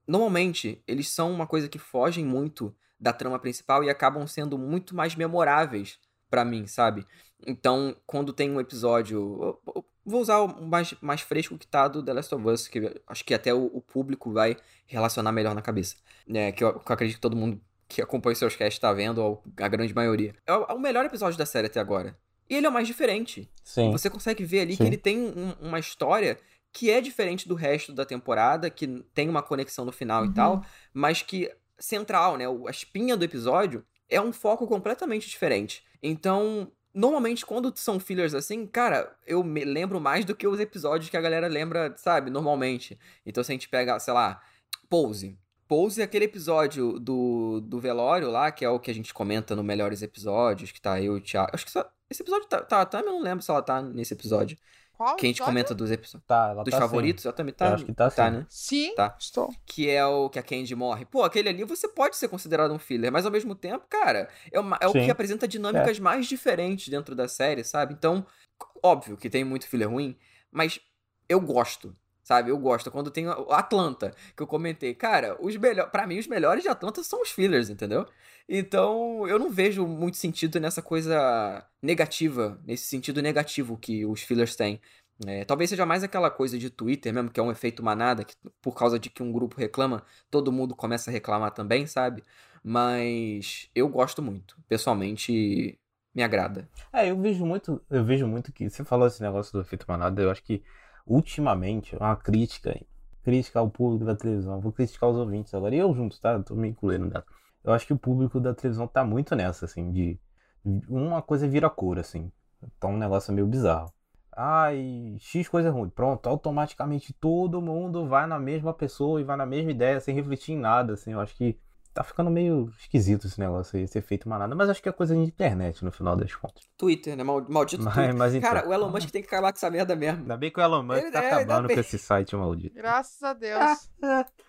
S3: normalmente eles são uma coisa que fogem muito da trama principal e acabam sendo muito mais memoráveis pra mim, sabe? Então, quando tem um episódio. Vou usar o mais, mais fresco que tá do The Last of Us, que acho que até o, o público vai relacionar melhor na cabeça. É, que, eu, que eu acredito que todo mundo que acompanha os seus casts tá vendo, ou a grande maioria. É o, é o melhor episódio da série até agora. E ele é o mais diferente.
S1: Sim.
S3: Você consegue ver ali
S1: Sim.
S3: que ele tem um- uma história que é diferente do resto da temporada, que tem uma conexão no final
S2: Uhum.
S3: e tal, mas que central, né? A espinha do episódio é um foco completamente diferente. Então, normalmente quando são fillers assim, cara, eu me lembro mais do que os episódios que a galera lembra, sabe, normalmente. Então, se a gente pega, sei lá, Pose. Pose é aquele episódio do, do velório lá, que é o que a gente comenta no Melhores Episódios, que tá eu e o Thiago. Acho que só, esse episódio tá, tá, tá, eu não lembro se ela tá nesse episódio.
S2: Qual
S3: Que a gente comenta dos episódios.
S1: Tá, ela
S3: Dos
S1: tá sim.
S3: favoritos, ela também tá.
S1: Eu acho que tá sim.
S3: né?
S2: Sim,
S3: Tá.
S2: estou.
S3: Que é o que a Candy morre. Pô, aquele ali você pode ser considerado um filler, mas ao mesmo tempo, cara, é, uma- é o
S1: Sim.
S3: que apresenta dinâmicas mais diferentes dentro da série, sabe? Então, óbvio que tem muito filler ruim, mas eu gosto. Sabe, eu gosto. Quando tem Atlanta, que eu comentei, cara, os melhores. Pra mim, os melhores de Atlanta são os fillers, entendeu? Então, eu não vejo muito sentido nessa coisa negativa, nesse sentido negativo que os fillers têm. É, talvez seja mais aquela coisa de Twitter mesmo, que é um efeito manada, que por causa de que um grupo reclama, todo mundo começa a reclamar também, sabe? Mas eu gosto muito. Pessoalmente, me agrada.
S1: É, eu vejo muito, eu vejo muito que você falou esse negócio do efeito manada, eu acho que ultimamente uma crítica, crítica ao público da televisão, vou criticar os ouvintes agora, e eu junto, tá? Tô me incluindo nessa. Eu acho que o público da televisão tá muito nessa, assim, de uma coisa vira cor, assim. Tá um negócio meio bizarro. Ai, X coisa ruim. Pronto, automaticamente todo mundo vai na mesma pessoa e vai na mesma ideia, sem refletir em nada, assim. Eu acho que tá ficando meio esquisito esse negócio aí, esse efeito manada. Mas acho que é coisa de internet, no final das contas.
S3: Twitter, né? Mal- Maldito
S1: Mas-
S3: Twitter.
S1: mas então-
S3: Cara, o Elon Musk tem que acabar com essa merda mesmo.
S1: Ainda bem que o Elon Musk
S3: Ele-
S1: tá
S3: é,
S1: acabando com esse site maldito.
S2: Graças a Deus.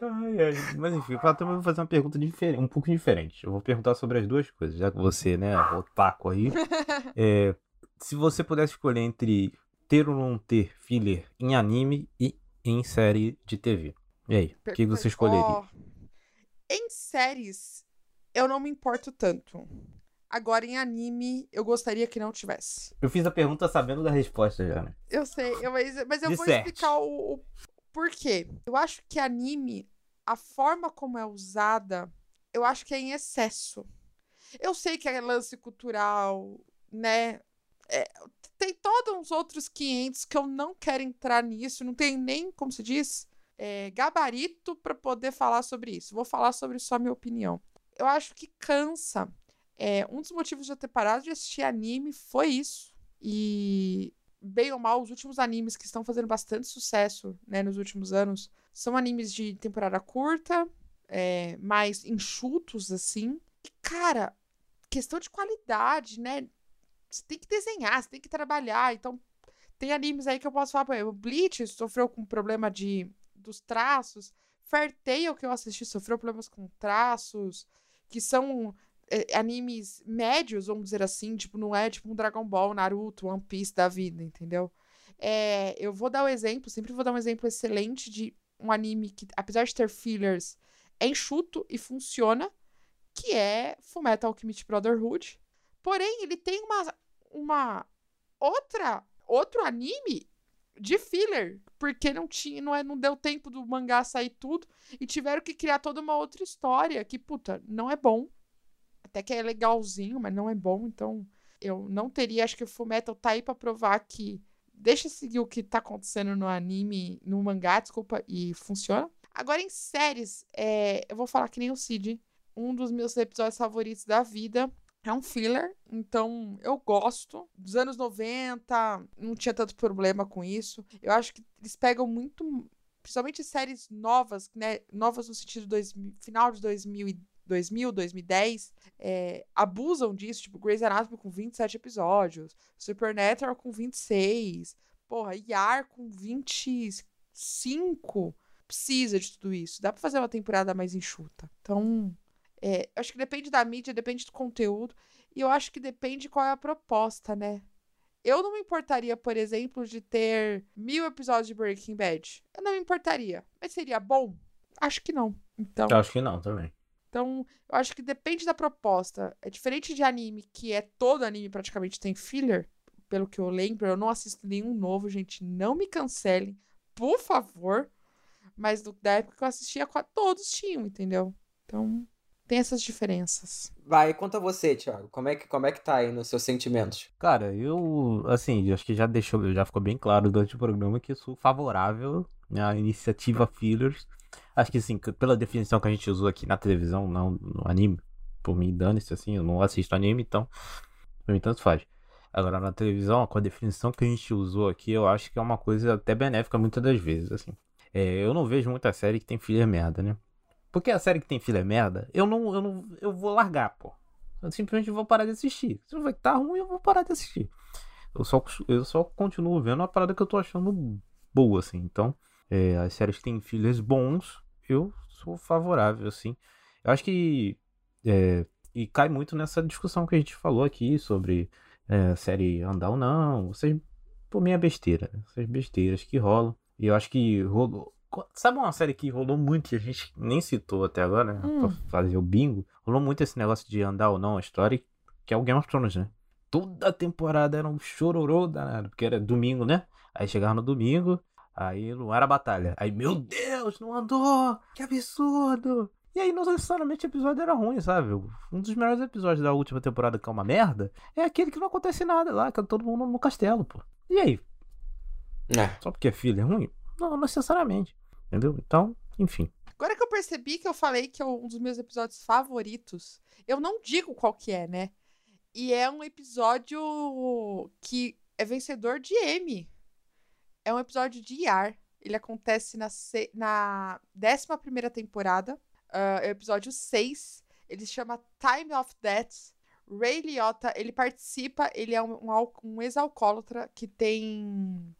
S1: Ai, ai. Mas enfim, eu também vou fazer uma pergunta diferente, um pouco diferente. Eu vou perguntar sobre as duas coisas, já que você, né, o taco aí. É, se você pudesse escolher entre ter ou não ter filler em anime e em série de TV. E aí, o que você escolheria?
S2: Em séries, eu não me importo tanto. Agora, em anime, eu gostaria que não tivesse.
S1: Eu fiz a pergunta sabendo da resposta já, né?
S2: Eu sei, eu- mas, mas eu vou
S1: Disserte.
S2: explicar o, o porquê. Eu acho que anime, a forma como é usada, eu acho que é em excesso. Eu sei que é lance cultural, né? É, tem todos uns outros 500 que eu não quero entrar nisso, não tem nem, como se diz, é, gabarito para poder falar sobre isso. Vou falar sobre só minha opinião. Eu acho que cansa. É, um dos motivos de eu ter parado de assistir anime foi isso. E bem ou mal, os últimos animes que estão fazendo bastante sucesso, né, nos últimos anos, são animes de temporada curta, é, mais enxutos, assim. E, cara, questão de qualidade, né? Você tem que desenhar, você tem que trabalhar. Então, tem animes aí que eu posso falar, por exemplo, Bleach sofreu com problema de dos traços. Tail, que eu assisti, sofreu problemas com traços, que são é, animes médios, vamos dizer assim, tipo, não é tipo um Dragon Ball, Naruto, One Piece da vida, entendeu? É, eu vou dar um exemplo, sempre vou dar um exemplo excelente de um anime que, apesar de ter fillers, é enxuto e funciona, que é Fullmetal Alchemist Brotherhood. Porém, ele tem uma, uma outra outro anime de filler, porque não tinha, não, é, não deu tempo do mangá sair tudo e tiveram que criar toda uma outra história que, puta, não é bom. Até que é legalzinho, mas não é bom, então eu não teria, acho que o Fullmetal tá aí pra provar que deixa seguir o que tá acontecendo no anime, no mangá, desculpa, e funciona. Agora em séries, é, eu vou falar que nem o Cid, um dos meus episódios favoritos da vida é um filler, então eu gosto. Dos anos 90, não tinha tanto problema com isso. Eu acho que eles pegam muito, principalmente séries novas, né? Novas no sentido dois, final de 2000, 2000 2010, é, abusam disso, tipo Grey's Anatomy com 27 episódios, Supernatural com 26, porra, Yar com 25. Precisa de tudo isso. Dá pra fazer uma temporada mais enxuta. Então, é, acho que depende da mídia, depende do conteúdo. E eu acho que depende qual é a proposta, né? Eu não me importaria, por exemplo, de ter mil episódios de Breaking Bad. Eu não me importaria. Mas seria bom? Acho que não. Então,
S1: Eu acho que não também.
S2: então, eu acho que depende da proposta. É diferente de anime, que é todo anime praticamente tem filler. Pelo que eu lembro, eu não assisto nenhum novo, gente. Não me cancelem, por favor. Mas do- da época que eu assistia, todos tinham, entendeu? Então, tem essas diferenças.
S3: Vai, conta você, Thiago. Como é que, como é que tá aí nos seus sentimentos?
S1: Cara, eu, assim, acho que já deixou, já ficou bem claro durante o programa que eu sou favorável à iniciativa fillers. Acho que, assim, pela definição que a gente usou aqui na televisão, não no anime, por mim, dane-se, assim, eu não assisto anime, então, pra mim, tanto faz. Agora, na televisão, com a definição que a gente usou aqui, eu acho que é uma coisa até benéfica muitas das vezes, assim. É, eu não vejo muita série que tem filler merda, né? Porque a série que tem filler merda, eu não, eu não, eu vou largar, pô. Eu simplesmente vou parar de assistir. Se não vai estar ruim, eu vou parar de assistir. Eu só, eu só continuo vendo a parada que eu tô achando boa, assim. Então, é, as séries que tem fillers bons, eu sou favorável, assim. Eu acho que. é, e cai muito nessa discussão que a gente falou aqui sobre é, série andar ou não. Vocês, por mim, é besteira. né? Essas besteiras que rolam. E eu acho que rolou. Sabe uma série que rolou muito e a gente nem citou até agora, né?
S2: Hum.
S1: Pra fazer o bingo? Rolou muito esse negócio de andar ou não a história, que é o Game of Thrones, né? Toda temporada era um chororô danado, porque era domingo, né? Aí chegava no domingo, aí não era batalha. Aí, meu Deus, não andou! Que absurdo! E aí, não necessariamente o episódio era ruim, sabe? Um dos melhores episódios da última temporada, que é uma merda, é aquele que não acontece nada lá, que é todo mundo no castelo, pô. E aí?
S3: É.
S1: Só porque é filho é ruim? Não, necessariamente. Entendeu? Então, enfim.
S2: Agora que eu percebi que eu falei que é um dos meus episódios favoritos, eu não digo qual que é, né? E é um episódio que é vencedor de M. É um episódio de IAR. Ele acontece na, se... na 11 temporada. Uh, é o episódio 6. Ele chama Time of Death. Ray Liotta, ele participa, ele é um, um, um ex-alcoólatra que tem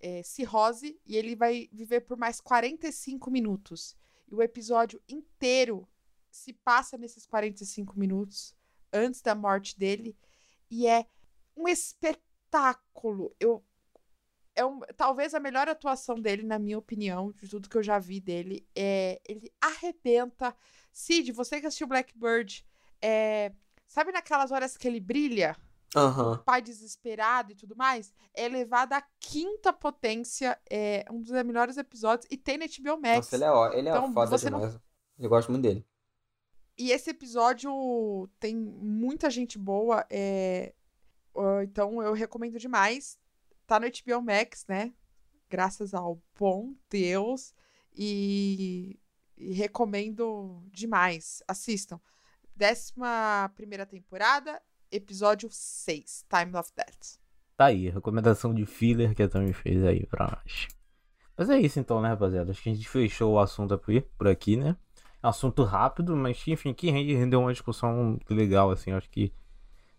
S2: é, cirrose e ele vai viver por mais 45 minutos. E o episódio inteiro se passa nesses 45 minutos antes da morte dele e é um espetáculo. Eu é um, talvez a melhor atuação dele, na minha opinião, de tudo que eu já vi dele. É, ele arrebenta. Cid, você que assistiu Blackbird, é, sabe naquelas horas que ele brilha? O pai desesperado e tudo mais? É elevado à quinta potência. É um dos melhores episódios. E tem na HBO Max.
S3: Nossa, ele é, ó- ele é
S2: Então,
S3: foda
S2: você não-
S3: demais. Eu gosto muito dele.
S2: E esse episódio tem muita gente boa, é, então eu recomendo demais. Tá no HBO Max, né? Graças ao bom Deus. E, e recomendo demais. Assistam. Décima primeira temporada, episódio 6, Time of Death.
S1: Tá aí, recomendação de filler que a Tami fez aí pra nós. Mas é isso então, né, rapaziada? Acho que a gente fechou o assunto por aqui, né? É um assunto rápido, mas enfim, que rende- rendeu uma discussão legal, assim. Acho que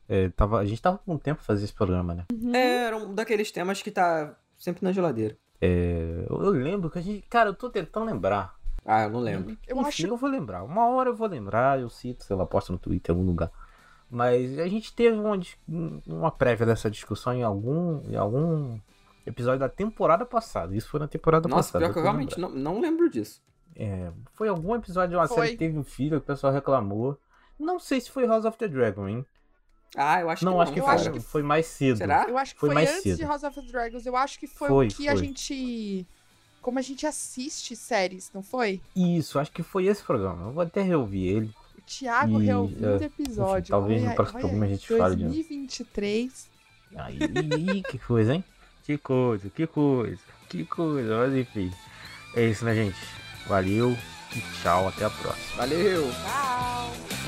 S1: é, tava, a gente tava com tempo pra fazer esse programa, né?
S3: É, era um daqueles temas que tá sempre na geladeira.
S1: É, eu, eu lembro que a gente. Cara, eu tô tentando lembrar.
S3: Ah, eu não lembro.
S2: Eu
S1: Enfim,
S2: acho
S1: eu vou lembrar. Uma hora eu vou lembrar, eu cito, sei lá, posto no Twitter em algum lugar. Mas a gente teve uma, uma prévia dessa discussão em algum, em algum episódio da temporada passada. Isso foi na temporada
S3: Nossa,
S1: passada.
S3: pior que eu realmente não, não lembro disso.
S1: É, foi algum episódio de uma
S2: Foi.
S1: série que teve um filho que o pessoal reclamou. Não sei se foi House of the Dragon, hein?
S3: Ah, eu acho
S1: não,
S3: que não.
S1: acho que,
S2: Eu
S1: foi,
S2: acho que
S1: foi mais cedo.
S3: Será?
S2: Eu acho que
S1: Foi
S2: foi,
S1: mais
S2: antes
S1: cedo.
S2: de House of the Dragons. Eu acho que foi,
S1: Foi,
S2: o que a gente. Como a gente assiste séries, não foi?
S1: Isso, acho que foi esse programa. Eu vou até reouvir ele.
S2: O Thiago
S1: E,
S2: reouviu
S1: é,
S2: o episódio.
S1: enfim, talvez
S2: Olha
S1: no próximo programa a gente fale de novo.
S2: 2023.
S1: Aí, que coisa, hein? Que coisa, que coisa, que coisa. Mas enfim. É isso, né, gente? Valeu e tchau. Até a próxima.
S3: Valeu!
S2: Bye!